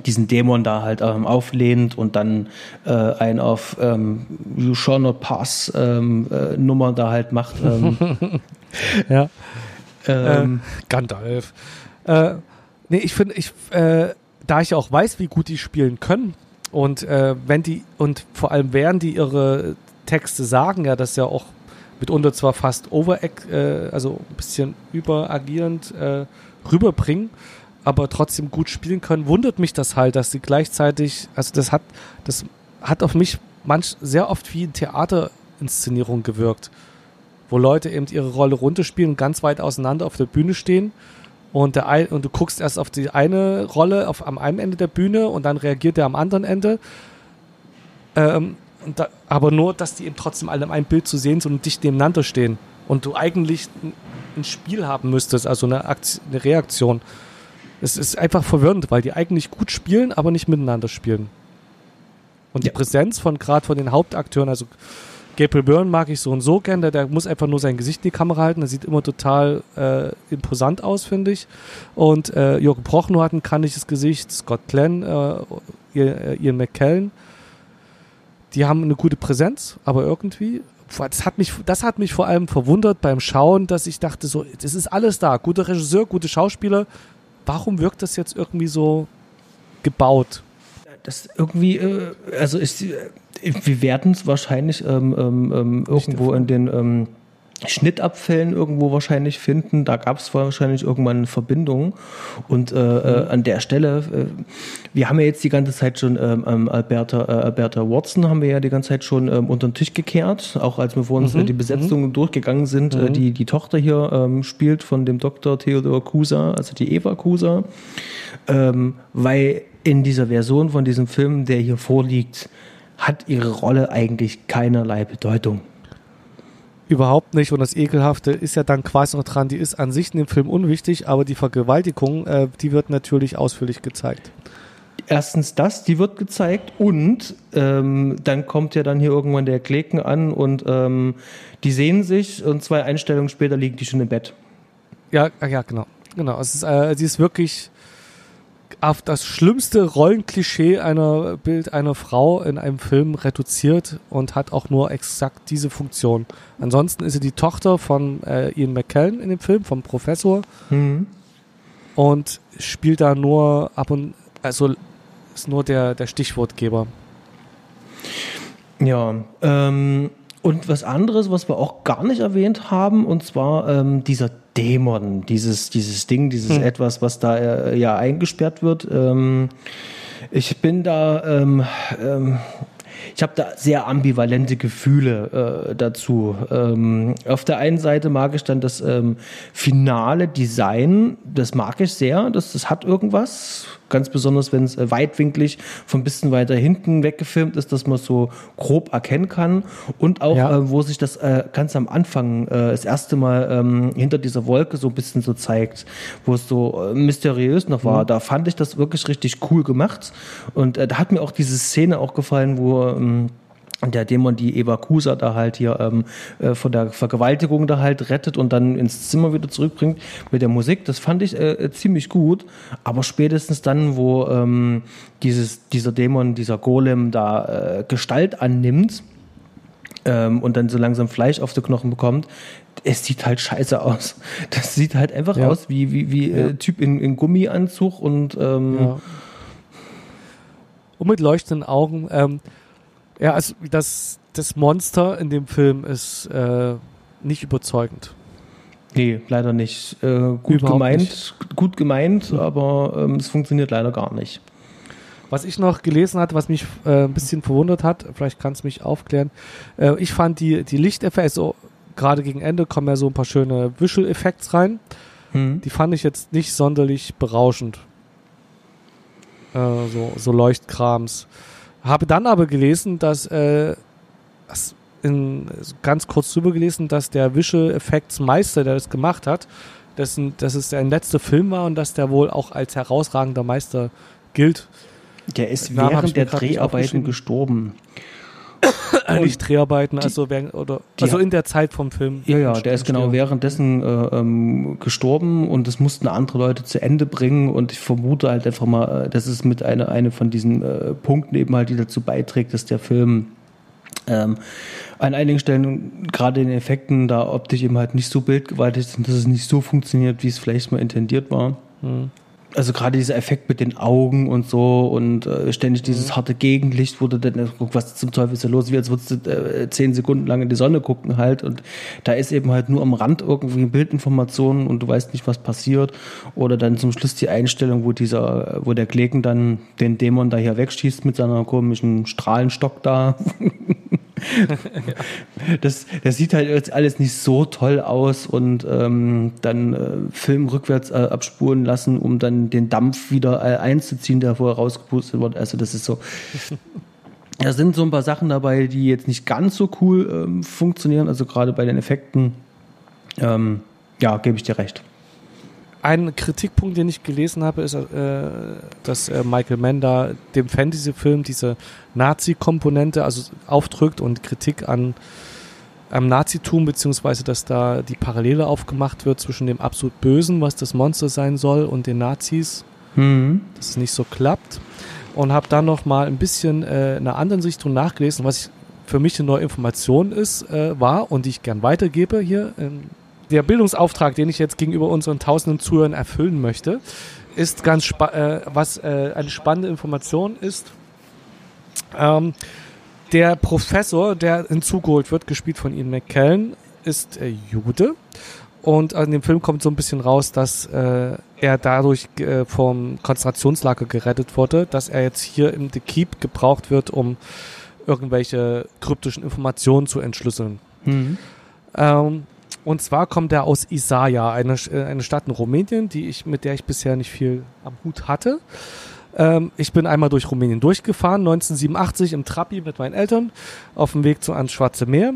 diesen Dämon da halt ähm, auflehnt und dann äh, ein auf ähm, You Shall Not Pass ähm, äh, Nummer da halt macht. Ähm, (laughs) ja. Ähm, äh, Gandalf. Äh, nee, ich finde, ich, äh, da ich auch weiß, wie gut die spielen können und äh, wenn die und vor allem während die ihre Texte sagen ja, dass ja auch mitunter zwar fast over, äh, also ein bisschen überagierend äh, rüberbringen, aber trotzdem gut spielen können, wundert mich das halt, dass sie gleichzeitig, also das hat, das hat auf mich manch sehr oft wie Theaterinszenierung gewirkt, wo Leute eben ihre Rolle runterspielen ganz weit auseinander auf der Bühne stehen und, der ein, und du guckst erst auf die eine Rolle auf, am einen Ende der Bühne und dann reagiert der am anderen Ende. Ähm, da, aber nur, dass die eben trotzdem alle in einem Bild zu sehen sind und dicht nebeneinander stehen. Und du eigentlich ein, ein Spiel haben müsstest, also eine, Aktion, eine Reaktion. Es ist einfach verwirrend, weil die eigentlich gut spielen, aber nicht miteinander spielen. Und ja. die Präsenz von gerade von den Hauptakteuren, also Gabriel Byrne mag ich so und so gerne, der, der, muss einfach nur sein Gesicht in die Kamera halten, der sieht immer total äh, imposant aus, finde ich. Und äh, Jürgen Prochnow hat ein kanniges Gesicht, Scott Glenn, äh, Ian McKellen, die haben eine gute Präsenz, aber irgendwie, das hat mich, das hat mich vor allem verwundert beim Schauen, dass ich dachte, so, das ist alles da. Guter Regisseur, gute Schauspieler. Warum wirkt das jetzt irgendwie so gebaut? Das irgendwie, äh, also ist, äh, wir werden es wahrscheinlich ähm, ähm, ähm irgendwo in den ähm, Schnittabfällen irgendwo wahrscheinlich finden. Da gab es wahrscheinlich irgendwann eine Verbindung. Und äh, äh, an der Stelle, äh, wir haben ja jetzt die ganze Zeit schon ähm, ähm, Alberta, äh, Alberta Watson haben wir ja die ganze Zeit schon ähm, unter den Tisch gekehrt, auch als wir vor uns mhm. die Besetzungen mhm. durchgegangen sind. Äh, mhm. die, die Tochter hier ähm, spielt von dem Dr. Theodor Kusa, also die Eva Kusa, ähm, weil in dieser Version von diesem Film, der hier vorliegt, hat ihre Rolle eigentlich keinerlei Bedeutung. Überhaupt nicht. Und das Ekelhafte ist ja dann quasi noch dran, die ist an sich in dem Film unwichtig, aber die Vergewaltigung, äh, die wird natürlich ausführlich gezeigt. Erstens das, die wird gezeigt und ähm, dann kommt ja dann hier irgendwann der Kleken an und ähm, die sehen sich und zwei Einstellungen später liegen die schon im Bett. Ja, ja, genau. Genau. Es ist, äh, sie ist wirklich auf das schlimmste Rollenklischee einer Bild einer Frau in einem Film reduziert und hat auch nur exakt diese Funktion. Ansonsten ist sie die Tochter von äh, Ian McKellen in dem Film, vom Professor. Mhm. Und spielt da nur ab und also ist nur der, der Stichwortgeber. Ja, ähm, und was anderes, was wir auch gar nicht erwähnt haben, und zwar ähm, dieser Dämon, dieses, dieses Ding, dieses hm. etwas, was da äh, ja eingesperrt wird. Ähm, ich bin da, ähm, ähm, ich habe da sehr ambivalente Gefühle äh, dazu. Ähm, auf der einen Seite mag ich dann das ähm, finale Design, das mag ich sehr, das, das hat irgendwas ganz besonders wenn es äh, weitwinklig von ein bisschen weiter hinten weggefilmt ist, dass man so grob erkennen kann und auch, ja. äh, wo sich das äh, ganz am Anfang äh, das erste Mal ähm, hinter dieser Wolke so ein bisschen so zeigt, wo es so äh, mysteriös noch war. Mhm. Da fand ich das wirklich richtig cool gemacht und äh, da hat mir auch diese Szene auch gefallen, wo ähm, der Dämon die Eva Kusa da halt hier ähm, äh, von der Vergewaltigung da halt rettet und dann ins Zimmer wieder zurückbringt mit der Musik. Das fand ich äh, äh, ziemlich gut. Aber spätestens dann, wo ähm, dieses, dieser Dämon, dieser Golem da äh, Gestalt annimmt ähm, und dann so langsam Fleisch auf die Knochen bekommt, es sieht halt scheiße aus. (laughs) Das sieht halt einfach ja. aus wie, wie, wie äh, ja. Typ in, in Gummianzug und ähm, ja. und mit leuchtenden Augen. Ähm, ja, also das, das Monster in dem Film ist äh, nicht überzeugend. Nee, leider nicht. Äh, gut Überhaupt gemeint, nicht. gut gemeint, aber ähm, es funktioniert leider gar nicht. Was ich noch gelesen hatte, was mich äh, ein bisschen verwundert hat, vielleicht kannst du mich aufklären. Äh, ich fand die, die Lichteffekte, also gerade gegen Ende kommen ja so ein paar schöne Visual Effects rein. Hm. Die fand ich jetzt nicht sonderlich berauschend. Äh, so, so Leuchtkrams. Habe dann aber gelesen, dass, äh, in, ganz kurz drüber gelesen, dass der Visual Effects Meister, der das gemacht hat, dessen, dass es sein letzter Film war und dass der wohl auch als herausragender Meister gilt. Der ist während der Dreharbeiten gestorben. (coughs) nicht Dreharbeiten, also, während, oder, also in der Zeit vom Film. Ja, ja, der ist genau währenddessen äh, ähm, gestorben und das mussten andere Leute zu Ende bringen und ich vermute halt einfach mal, äh, das ist mit einer eine von diesen äh, Punkten eben halt, die dazu beiträgt, dass der Film ähm, an einigen Stellen, gerade in den Effekten, da optisch eben halt nicht so bildgewaltig ist und dass es nicht so funktioniert, wie es vielleicht mal intendiert war. Hm also gerade dieser Effekt mit den Augen und so und äh, ständig dieses mhm. harte Gegenlicht, wo du dann, äh, was zum Teufel ist da los, wie als würdest du äh, zehn Sekunden lang in die Sonne gucken halt und da ist eben halt nur am Rand irgendwie Bildinformationen und du weißt nicht, was passiert oder dann zum Schluss die Einstellung, wo dieser, wo der Klegen dann den Dämon da hier wegschießt mit seiner komischen Strahlenstock da. (laughs) (laughs) das, das sieht halt jetzt alles nicht so toll aus und ähm, dann äh, Film rückwärts äh, abspuren lassen, um dann den Dampf wieder äh, einzuziehen, der vorher rausgepustet wird. Also das ist so. Da sind so ein paar Sachen dabei, die jetzt nicht ganz so cool ähm, funktionieren, also gerade bei den Effekten. Ähm, ja, gebe ich dir recht. Ein Kritikpunkt, den ich gelesen habe, ist, äh, dass äh, Michael Mann da dem Fantasy-Film diese Nazi-Komponente also aufdrückt und Kritik an am Nazitum, beziehungsweise dass da die Parallele aufgemacht wird zwischen dem absolut Bösen, was das Monster sein soll, und den Nazis. Mhm. Dass es nicht so klappt. Und habe dann noch mal ein bisschen äh, in einer anderen Sichtung nachgelesen, was ich, für mich eine neue Information ist, äh, war und die ich gern weitergebe hier in der Bildungsauftrag, den ich jetzt gegenüber unseren tausenden Zuhörern erfüllen möchte, ist ganz äh, was äh, eine spannende Information ist. Ähm, der Professor, der hinzugeholt wird, gespielt von Ian McKellen, ist äh, Jude. Und in dem Film kommt so ein bisschen raus, dass äh, er dadurch äh, vom Konzentrationslager gerettet wurde, dass er jetzt hier im The Keep gebraucht wird, um irgendwelche kryptischen Informationen zu entschlüsseln. Mhm. Ähm, und zwar kommt er aus Isaia, eine, äh, eine Stadt in Rumänien, die ich, mit der ich bisher nicht viel am Hut hatte. Ähm, ich bin einmal durch Rumänien durchgefahren, 1987 im Trapi mit meinen Eltern auf dem Weg zu ans Schwarze Meer.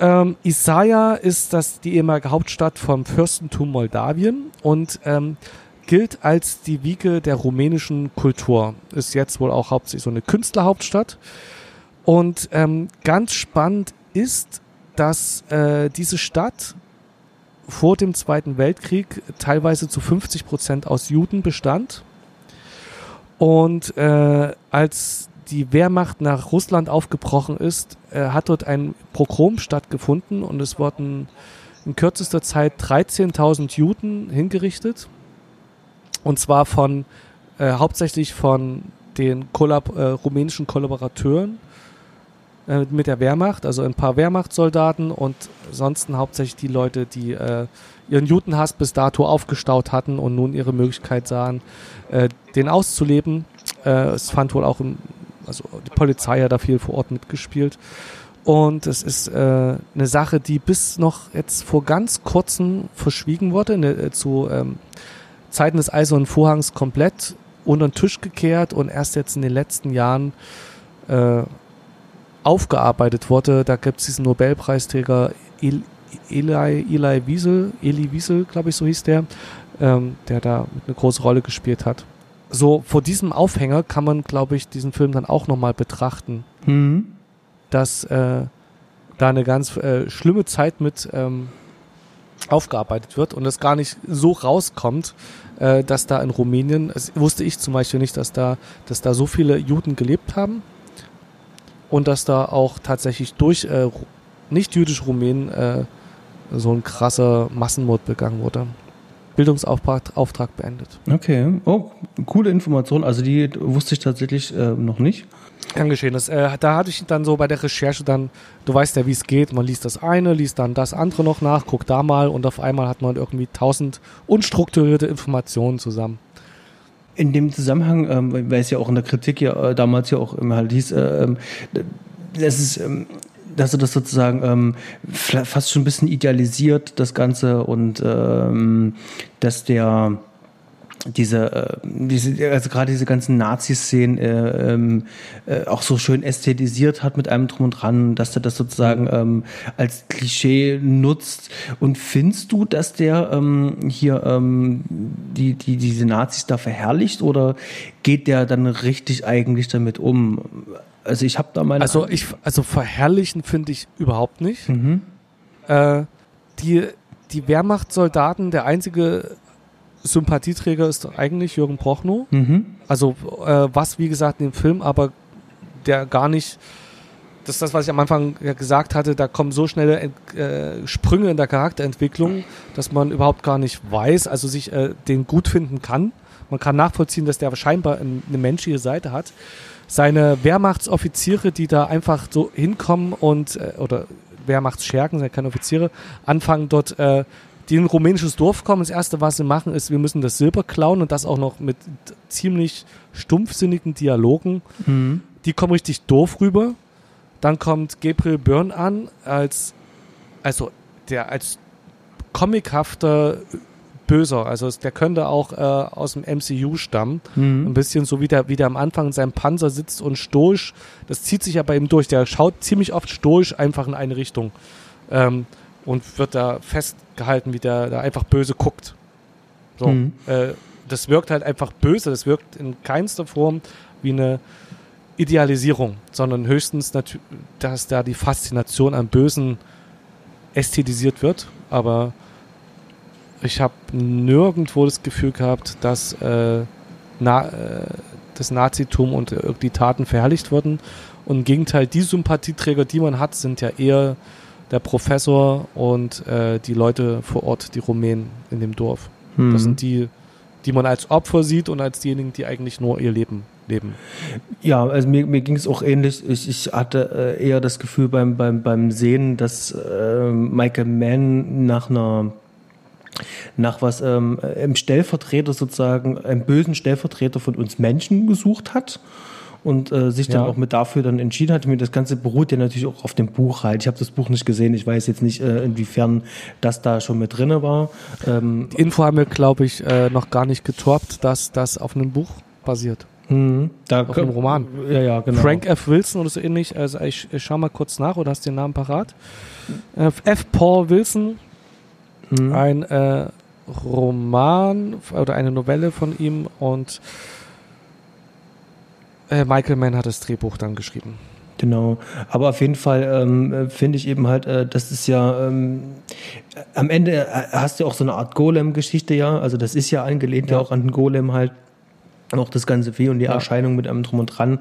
Ähm, Isaia ist das die ehemalige Hauptstadt vom Fürstentum Moldawien und ähm, gilt als die Wiege der rumänischen Kultur. Ist jetzt wohl auch hauptsächlich so eine Künstlerhauptstadt. Und ähm, ganz spannend ist, dass äh, diese Stadt vor dem Zweiten Weltkrieg teilweise zu 50 Prozent aus Juden bestand. Und äh, als die Wehrmacht nach Russland aufgebrochen ist, äh, hat dort ein Pogrom stattgefunden und es wurden in kürzester Zeit 13.000 Juden hingerichtet. Und zwar von äh, hauptsächlich von den Kollab äh, rumänischen Kollaborateuren äh, mit der Wehrmacht, also ein paar Wehrmachtssoldaten und ansonsten hauptsächlich die Leute, die äh, ihren Judenhass bis dato aufgestaut hatten und nun ihre Möglichkeit sahen, äh, den auszuleben. Äh, es fand wohl auch, im, also die Polizei hat da viel vor Ort mitgespielt. Und es ist äh, eine Sache, die bis noch jetzt vor ganz kurzem verschwiegen wurde, ne, zu ähm, Zeiten des Eisernen Vorhangs komplett unter den Tisch gekehrt und erst jetzt in den letzten Jahren äh, aufgearbeitet wurde. Da gibt es diesen Nobelpreisträger Eli, Eli Wiesel, Eli Wiesel, glaube ich, so hieß der, ähm, der da eine große Rolle gespielt hat. So, vor diesem Aufhänger kann man, glaube ich, diesen Film dann auch nochmal betrachten. Mhm. Dass äh, da eine ganz äh, schlimme Zeit mit ähm, aufgearbeitet wird und es gar nicht so rauskommt, äh, dass da in Rumänien, das wusste ich zum Beispiel nicht, dass da, dass da so viele Juden gelebt haben und dass da auch tatsächlich durch äh, nicht-jüdische Rumänen äh, so ein krasser Massenmord begangen wurde. Bildungsauftrag Auftrag beendet. Okay, oh, coole Information. Also die wusste ich tatsächlich äh, noch nicht. Gern geschehen. Das, äh, da hatte ich dann so bei der Recherche dann, du weißt ja, wie es geht, man liest das eine, liest dann das andere noch nach, guckt da mal und auf einmal hat man irgendwie tausend unstrukturierte Informationen zusammen. In dem Zusammenhang, ähm, weil es ja auch in der Kritik ja äh, damals ja auch immer halt hieß, äh, ähm, das ist, ähm, dass er das sozusagen ähm, fast schon ein bisschen idealisiert, das Ganze, und ähm, dass der diese, äh, diese, also gerade diese ganzen Nazi-Szenen äh, ähm, äh, auch so schön ästhetisiert hat mit einem Drum und Dran, dass er das sozusagen ähm, als Klischee nutzt. Und findest du, dass der ähm, hier ähm, die, die, diese Nazis da verherrlicht oder geht der dann richtig eigentlich damit um? Also ich habe da meine. Also ich, also verherrlichen finde ich überhaupt nicht. Mhm. Äh, die, die Wehrmachtssoldaten, der einzige Sympathieträger ist eigentlich Jürgen Prochnow. Mhm. Also äh, was, wie gesagt, in dem Film, aber der gar nicht, das ist das, was ich am Anfang gesagt hatte, da kommen so schnelle äh, Sprünge in der Charakterentwicklung, dass man überhaupt gar nicht weiß, also sich äh, den gut finden kann. Man kann nachvollziehen, dass der scheinbar eine menschliche Seite hat. Seine Wehrmachtsoffiziere, die da einfach so hinkommen und, äh, oder Wehrmachtsschergen, sind keine Offiziere, anfangen dort äh, die in ein rumänisches Dorf kommen. Das Erste, was sie machen, ist, wir müssen das Silber klauen und das auch noch mit ziemlich stumpfsinnigen Dialogen. Mhm. Die kommen richtig doof rüber. Dann kommt Gabriel Byrne an als, also der als comichafter Böser. Also der könnte auch äh, aus dem MCU stammen. Mhm. Ein bisschen so wie der, wie der am Anfang in seinem Panzer sitzt und stoisch. Das zieht sich ja bei ihm durch. Der schaut ziemlich oft stoisch einfach in eine Richtung. Ähm, und wird da festgehalten, wie der da einfach böse guckt. So, mhm. äh, das wirkt halt einfach böse, das wirkt in keinster Form wie eine Idealisierung, sondern höchstens, dass da die Faszination am Bösen ästhetisiert wird, aber ich habe nirgendwo das Gefühl gehabt, dass äh, na, äh, das Nazitum und die Taten verherrlicht wurden. Und im Gegenteil, die Sympathieträger, die man hat, sind ja eher der Professor und äh, die Leute vor Ort, die Rumänen in dem Dorf. Hm. Das sind die, die man als Opfer sieht und als diejenigen, die eigentlich nur ihr Leben leben. Ja, also mir, mir ging es auch ähnlich. Ich, ich hatte äh, eher das Gefühl beim, beim, beim Sehen, dass äh, Michael Mann nach einer nach was ähm, im Stellvertreter sozusagen, einem bösen Stellvertreter von uns Menschen gesucht hat und äh, sich dann ja. auch mit dafür dann entschieden hat. Mir das Ganze beruht ja natürlich auch auf dem Buch halt. Ich habe das Buch nicht gesehen. Ich weiß jetzt nicht, äh, inwiefern das da schon mit drinne war. Ähm, Die Info haben wir, glaube ich, äh, noch gar nicht getoppt, dass das auf einem Buch basiert. Mhm. Da auf einem Roman. Ja, ja, genau. Frank F. Wilson oder so ähnlich. Also ich, ich schau mal kurz nach oder hast den Namen parat? Äh, F. Paul Wilson. Mhm. Ein äh, Roman oder eine Novelle von ihm und äh, Michael Mann hat das Drehbuch dann geschrieben. Genau, aber auf jeden Fall ähm, finde ich eben halt, äh, das ist ja ähm, am Ende äh, hast du auch so eine Art Golem-Geschichte ja, also das ist ja angelehnt ja, ja auch an den Golem halt auch das ganze Vieh und die ja. Erscheinung mit einem Drum und Dran,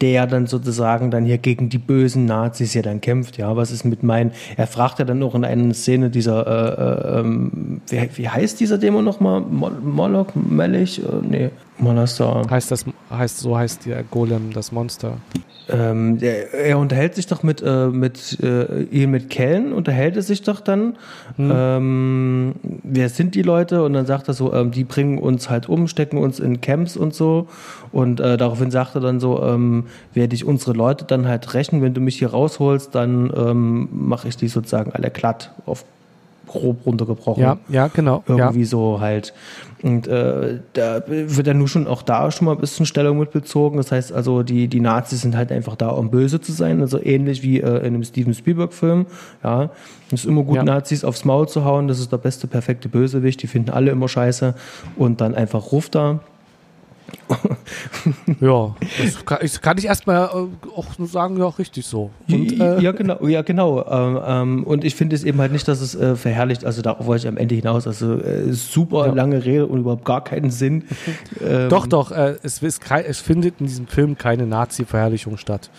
der dann sozusagen dann hier gegen die bösen Nazis ja dann kämpft. Ja, was ist mit meinen? Er fragt ja dann auch in einer Szene dieser, äh, äh, ähm, wie, wie heißt dieser Demo nochmal? Moloch, Melech? Äh, nee, Monster. Heißt das, heißt, so heißt der Golem, das Monster. Ähm, der, er unterhält sich doch mit, äh, mit äh, Ian mit Kellen, unterhält er sich doch dann. Hm. Ähm, wer sind die Leute? Und dann sagt er so, ähm, die bringen uns halt um, stecken uns in Camps und so. Und äh, daraufhin sagt er dann so, ähm, werde ich unsere Leute dann halt rächen, wenn du mich hier rausholst, dann ähm, mache ich die sozusagen alle glatt auf grob runtergebrochen. Ja, ja, genau. Irgendwie ja. so halt. Und äh, da wird ja nur schon auch da schon mal ein bisschen Stellung mit bezogen. Das heißt also, die, die Nazis sind halt einfach da, um böse zu sein. Also ähnlich wie äh, in einem Steven Spielberg-Film. Ja. Es ist immer gut, ja. Nazis aufs Maul zu hauen. Das ist der beste, perfekte Bösewicht. Die finden alle immer scheiße. Und dann einfach Ruf da. (laughs) ja, das kann, ich, kann ich erstmal äh, auch sagen, ja, richtig so. Und, äh, ja, genau, ja, genau. Ähm, ähm, und ich finde es eben halt nicht, dass es äh, verherrlicht, also darauf wollte ich am Ende hinaus, also äh, super ja. lange Rede und überhaupt gar keinen Sinn. (laughs) Ähm, doch, doch, äh, es, es, es, findet in diesem Film keine Nazi-Verherrlichung statt.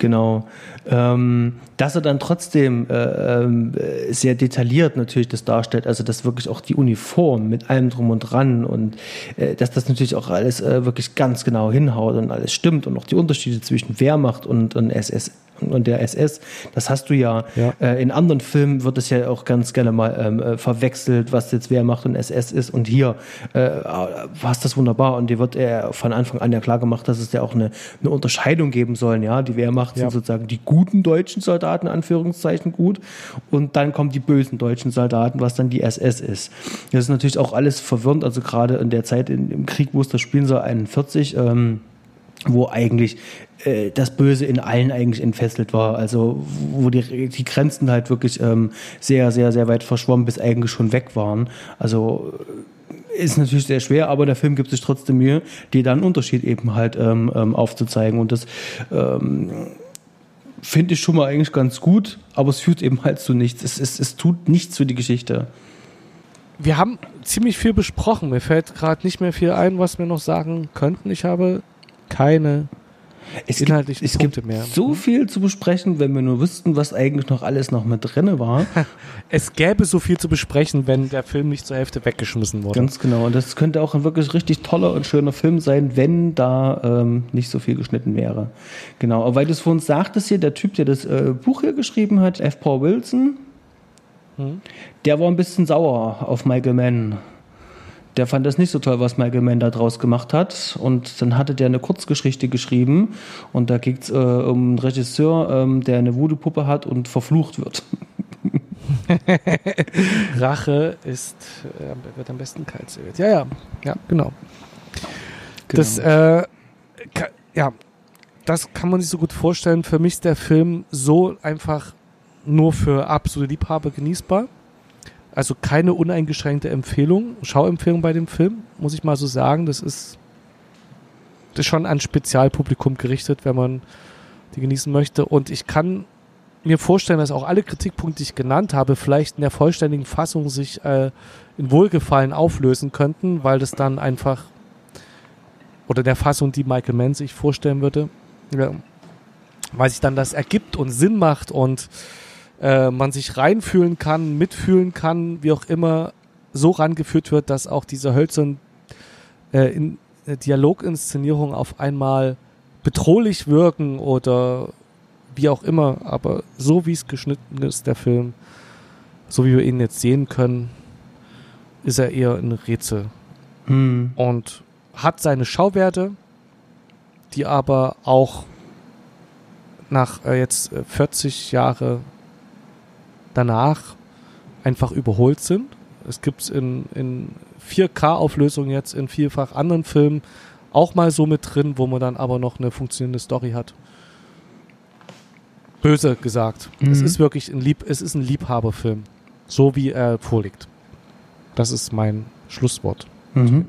Genau. Ähm, dass er dann trotzdem äh, äh, sehr detailliert natürlich das darstellt, also dass wirklich auch die Uniform mit allem drum und dran und äh, dass das natürlich auch alles äh, wirklich ganz genau hinhaut und alles stimmt und auch die Unterschiede zwischen Wehrmacht und, und SS und der SS. Das hast du ja, Ja. Äh, in anderen Filmen wird es ja auch ganz gerne mal ähm, äh, verwechselt, was jetzt Wehrmacht und SS ist. Und hier äh, passt das wunderbar. Und dir wird er von Anfang an ja klar gemacht, dass es ja auch eine, eine Unterscheidung geben sollen. Ja, die Wehrmacht Ja. sind sozusagen die guten deutschen Soldaten, Anführungszeichen gut. Und dann kommen die bösen deutschen Soldaten, was dann die SS ist. Das ist natürlich auch alles verwirrend. Also gerade in der Zeit in, im Krieg, wo es das spielen soll, 41, ähm, wo eigentlich äh, das Böse in allen eigentlich entfesselt war. Also wo die, die Grenzen halt wirklich ähm, sehr, sehr, sehr weit verschwommen bis eigentlich schon weg waren. Also äh, ist natürlich sehr schwer, aber der Film gibt sich trotzdem Mühe, dir dann Unterschied eben halt ähm, ähm, aufzuzeigen. Und das ähm, finde ich schon mal eigentlich ganz gut, aber es führt eben halt zu nichts. Es, es, es tut nichts für die Geschichte. Wir haben ziemlich viel besprochen. Mir fällt gerade nicht mehr viel ein, was wir noch sagen könnten. Ich habe keine Es inhaltlichen gibt, es Punkte gibt mehr. so viel zu besprechen, wenn wir nur wüssten, was eigentlich noch alles noch mit drin war. (laughs) Es gäbe so viel zu besprechen, wenn der Film nicht zur Hälfte weggeschmissen wurde. Ganz genau. Und das könnte auch ein wirklich richtig toller und schöner Film sein, wenn da ähm, nicht so viel geschnitten wäre. Genau. Aber weil du es vorhin sagtest hier, der Typ, der das äh, Buch hier geschrieben hat, F. Paul Wilson, der war ein bisschen sauer auf Michael Mann. Der fand das nicht so toll, was Michael Mann da draus gemacht hat. Und dann hatte der eine Kurzgeschichte geschrieben. Und da ging es äh, um einen Regisseur, ähm, der eine Voodoo-Puppe hat und verflucht wird. (laughs) Rache ist, äh, wird am besten kalt serviert. Ja, ja, ja, genau. Das, äh, ja, das kann man sich so gut vorstellen. Für mich ist der Film so einfach nur für absolute Liebhaber genießbar. Also keine uneingeschränkte Empfehlung, Schauempfehlung bei dem Film, muss ich mal so sagen. Das ist, das ist schon an Spezialpublikum gerichtet, wenn man die genießen möchte. Und ich kann mir vorstellen, dass auch alle Kritikpunkte, die ich genannt habe, vielleicht in der vollständigen Fassung sich äh, in Wohlgefallen auflösen könnten, weil das dann einfach oder der Fassung, die Michael Mann sich vorstellen würde, ja, weil sich dann das ergibt und Sinn macht und äh, man sich reinfühlen kann, mitfühlen kann, wie auch immer, so rangeführt wird, dass auch diese hölzern äh, in, äh, Dialoginszenierungen auf einmal bedrohlich wirken oder wie auch immer, aber so wie es geschnitten ist, der Film, so wie wir ihn jetzt sehen können, ist er eher ein Rätsel Hm. und hat seine Schauwerte, die aber auch nach äh, jetzt äh, 40 Jahre danach einfach überholt sind. Es gibt es in, in 4K-Auflösung jetzt in vielfach anderen Filmen auch mal so mit drin, wo man dann aber noch eine funktionierende Story hat. Böse gesagt. Es Mhm. ist wirklich ein Lieb, es ist ein Liebhaberfilm. So wie er vorliegt. Das ist mein Schlusswort. Mhm.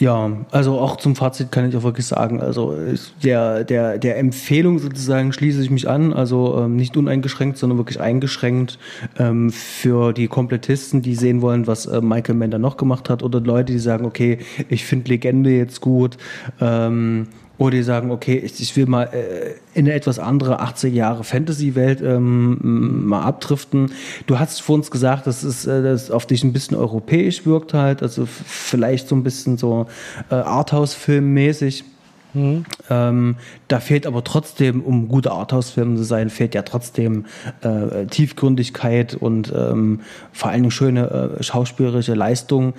Ja, also auch zum Fazit kann ich auch wirklich sagen, also der, der, der Empfehlung sozusagen schließe ich mich an, also ähm, nicht uneingeschränkt, sondern wirklich eingeschränkt ähm, für die Komplettisten, die sehen wollen, was äh, Michael da noch gemacht hat oder Leute, die sagen, okay, ich finde Legende jetzt gut ähm, oder die sagen, okay, ich, ich will mal äh, in eine etwas andere 80 Jahre Fantasy-Welt ähm, mal abdriften. Du hast vor uns gesagt, dass es äh, das auf dich ein bisschen europäisch wirkt halt, also vielleicht so ein bisschen so äh, Arthouse-Film-mäßig. Ähm, da fehlt aber trotzdem, um guter Arthouse-Film zu sein, fehlt ja trotzdem äh, Tiefgründigkeit und ähm, vor allen Dingen schöne äh, schauspielerische Leistung.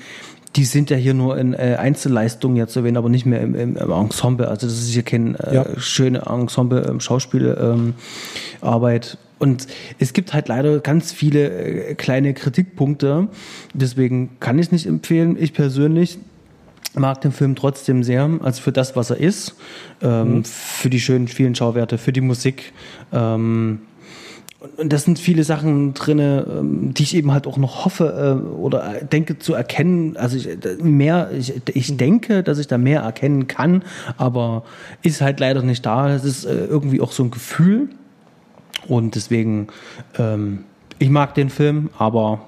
Die sind ja hier nur in äh, Einzelleistungen jetzt zu erwähnen, aber nicht mehr im, im, im Ensemble. Also das ist hier keine äh, Ja. schöne Ensemble ähm, Schauspielarbeit. Ähm, und es gibt halt leider ganz viele äh, kleine Kritikpunkte. Deswegen kann ich es nicht empfehlen. Ich persönlich mag den Film trotzdem sehr, also für das, was er ist, ähm, für die schönen vielen Schauwerte, für die Musik. Ähm, und- das sind viele Sachen drinne, ähm, die ich eben halt auch noch hoffe äh, oder äh, denke zu erkennen. Also ich, mehr, ich, ich denke, dass ich da mehr erkennen kann, aber ist halt leider nicht da. Das ist äh, irgendwie auch so ein Gefühl. Und deswegen, ähm, ich mag den Film, aber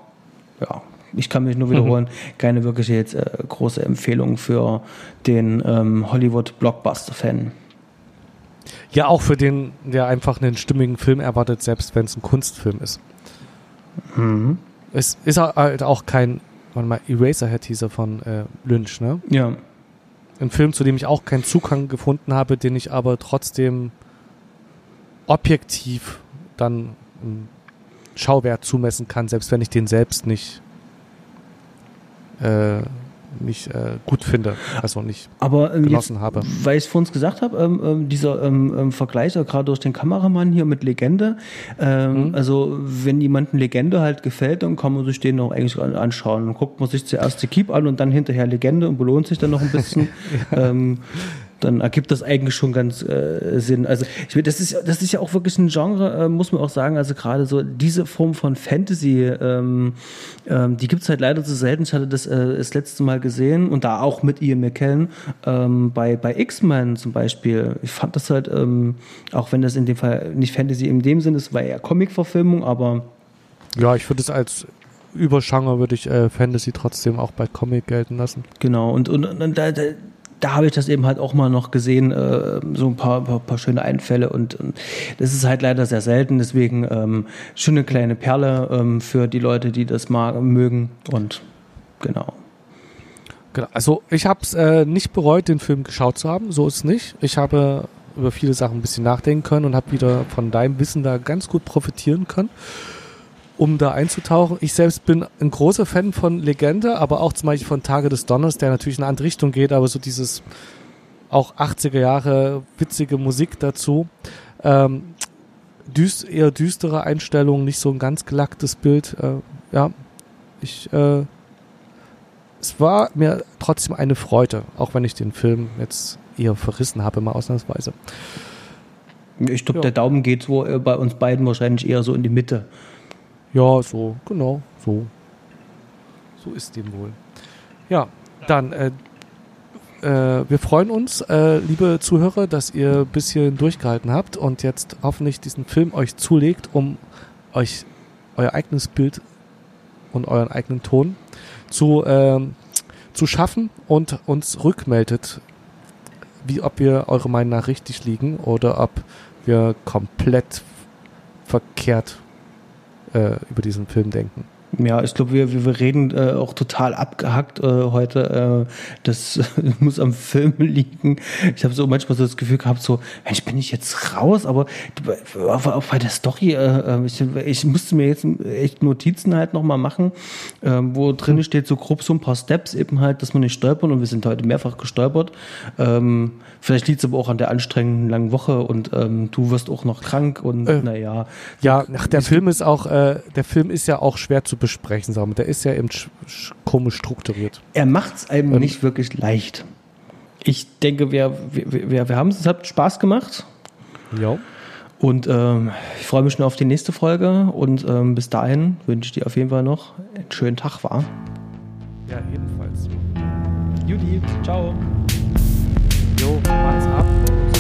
ja, ich kann mich nur wiederholen, keine wirkliche jetzt äh, große Empfehlung für den ähm, Hollywood-Blockbuster-Fan. Ja, auch für den, der einfach einen stimmigen Film erwartet, selbst wenn es ein Kunstfilm ist. Es ist halt auch kein, warte mal, Eraserhead hieß er von äh, Lynch, ne? Ja. Ein Film, zu dem ich auch keinen Zugang gefunden habe, den ich aber trotzdem objektiv dann einen Schauwert zumessen kann, selbst wenn ich den selbst nicht äh, nicht äh, gut finde, also nicht Aber ähm, genossen jetzt, habe. weil ich es vorhin gesagt habe, ähm, ähm, dieser ähm, ähm, Vergleich, gerade durch den Kameramann hier mit Legende, ähm, Mhm. also wenn jemandem Legende halt gefällt, dann kann man sich den auch eigentlich an- anschauen. Dann guckt man sich zuerst die Keep an und dann hinterher Legende und belohnt sich dann noch ein bisschen. (laughs) ähm, dann ergibt das eigentlich schon ganz äh, Sinn. Also ich, das ist das ist ja auch wirklich ein Genre, äh, muss man auch sagen. Also gerade so diese Form von Fantasy, ähm, ähm, die gibt es halt leider zu selten. Ich hatte das äh, das letzte Mal gesehen und da auch mit Ian McKellen ähm, bei bei X-Men zum Beispiel. Ich fand das halt, ähm, auch wenn das in dem Fall nicht Fantasy in dem Sinne ist, war eher Comic-Verfilmung, aber Ja, ich würde es als Übergenre würde ich äh, Fantasy trotzdem auch bei Comic gelten lassen. Genau, und, und, und da, da, da habe ich das eben halt auch mal noch gesehen, äh, so ein paar, paar, paar schöne Einfälle und, und das ist halt leider sehr selten, deswegen ähm, schon eine kleine Perle ähm, für die Leute, die das mag, mögen und genau. Genau. Also ich habe es äh, nicht bereut, den Film geschaut zu haben. So ist es nicht. Ich habe über viele Sachen ein bisschen nachdenken können und habe wieder von deinem Wissen da ganz gut profitieren können, um da einzutauchen. Ich selbst bin ein großer Fan von Legende, aber auch zum Beispiel von Tage des Donners, der natürlich in eine andere Richtung geht, aber so dieses auch 80er Jahre witzige Musik dazu. Ähm, düst, eher düstere Einstellungen, nicht so ein ganz gelacktes Bild. Äh, ja, ich äh, es war mir trotzdem eine Freude, auch wenn ich den Film jetzt eher verrissen habe, mal ausnahmsweise. Ich glaube, Ja. der Daumen geht so äh, bei uns beiden wahrscheinlich eher so in die Mitte. Ja, so, genau, so. So ist dem wohl. Ja, dann, äh, äh, wir freuen uns, äh, liebe Zuhörer, dass ihr ein bisschen durchgehalten habt und jetzt hoffentlich diesen Film euch zulegt, um euch euer eigenes Bild und euren eigenen Ton zu, ähm, zu schaffen und uns rückmeldet, wie ob wir eure Meinung nach richtig liegen oder ob wir komplett verkehrt äh, über diesen Film denken. Ja, ich glaube, wir, wir, reden äh, auch total abgehackt äh, heute. Äh, das (laughs) muss am Film liegen. Ich habe so manchmal so das Gefühl gehabt, so, Mensch, bin ich jetzt raus? Aber auch, auch bei der Story, äh, ich, ich musste mir jetzt echt Notizen halt nochmal machen, äh, wo drin steht so grob so ein paar Steps eben halt, dass man nicht stolpern und wir sind heute mehrfach gestolpert. Ähm, vielleicht liegt es aber auch an der anstrengenden langen Woche und ähm, du wirst auch noch krank und Äh, naja. Ja, ach, der Film ist auch, äh, der Film ist ja auch schwer zu besprechen, sagen. Der ist ja eben sch sch komisch strukturiert. er macht es einem Ähm. nicht wirklich leicht. Ich denke, wir, wir, wir, wir haben es, es hat Spaß gemacht Ja. und ähm, ich freue mich schon auf die nächste Folge und ähm, bis dahin wünsche ich dir auf jeden Fall noch einen schönen Tag, war. Ja, ebenfalls. Judy, ciao. Jo, mach's ab.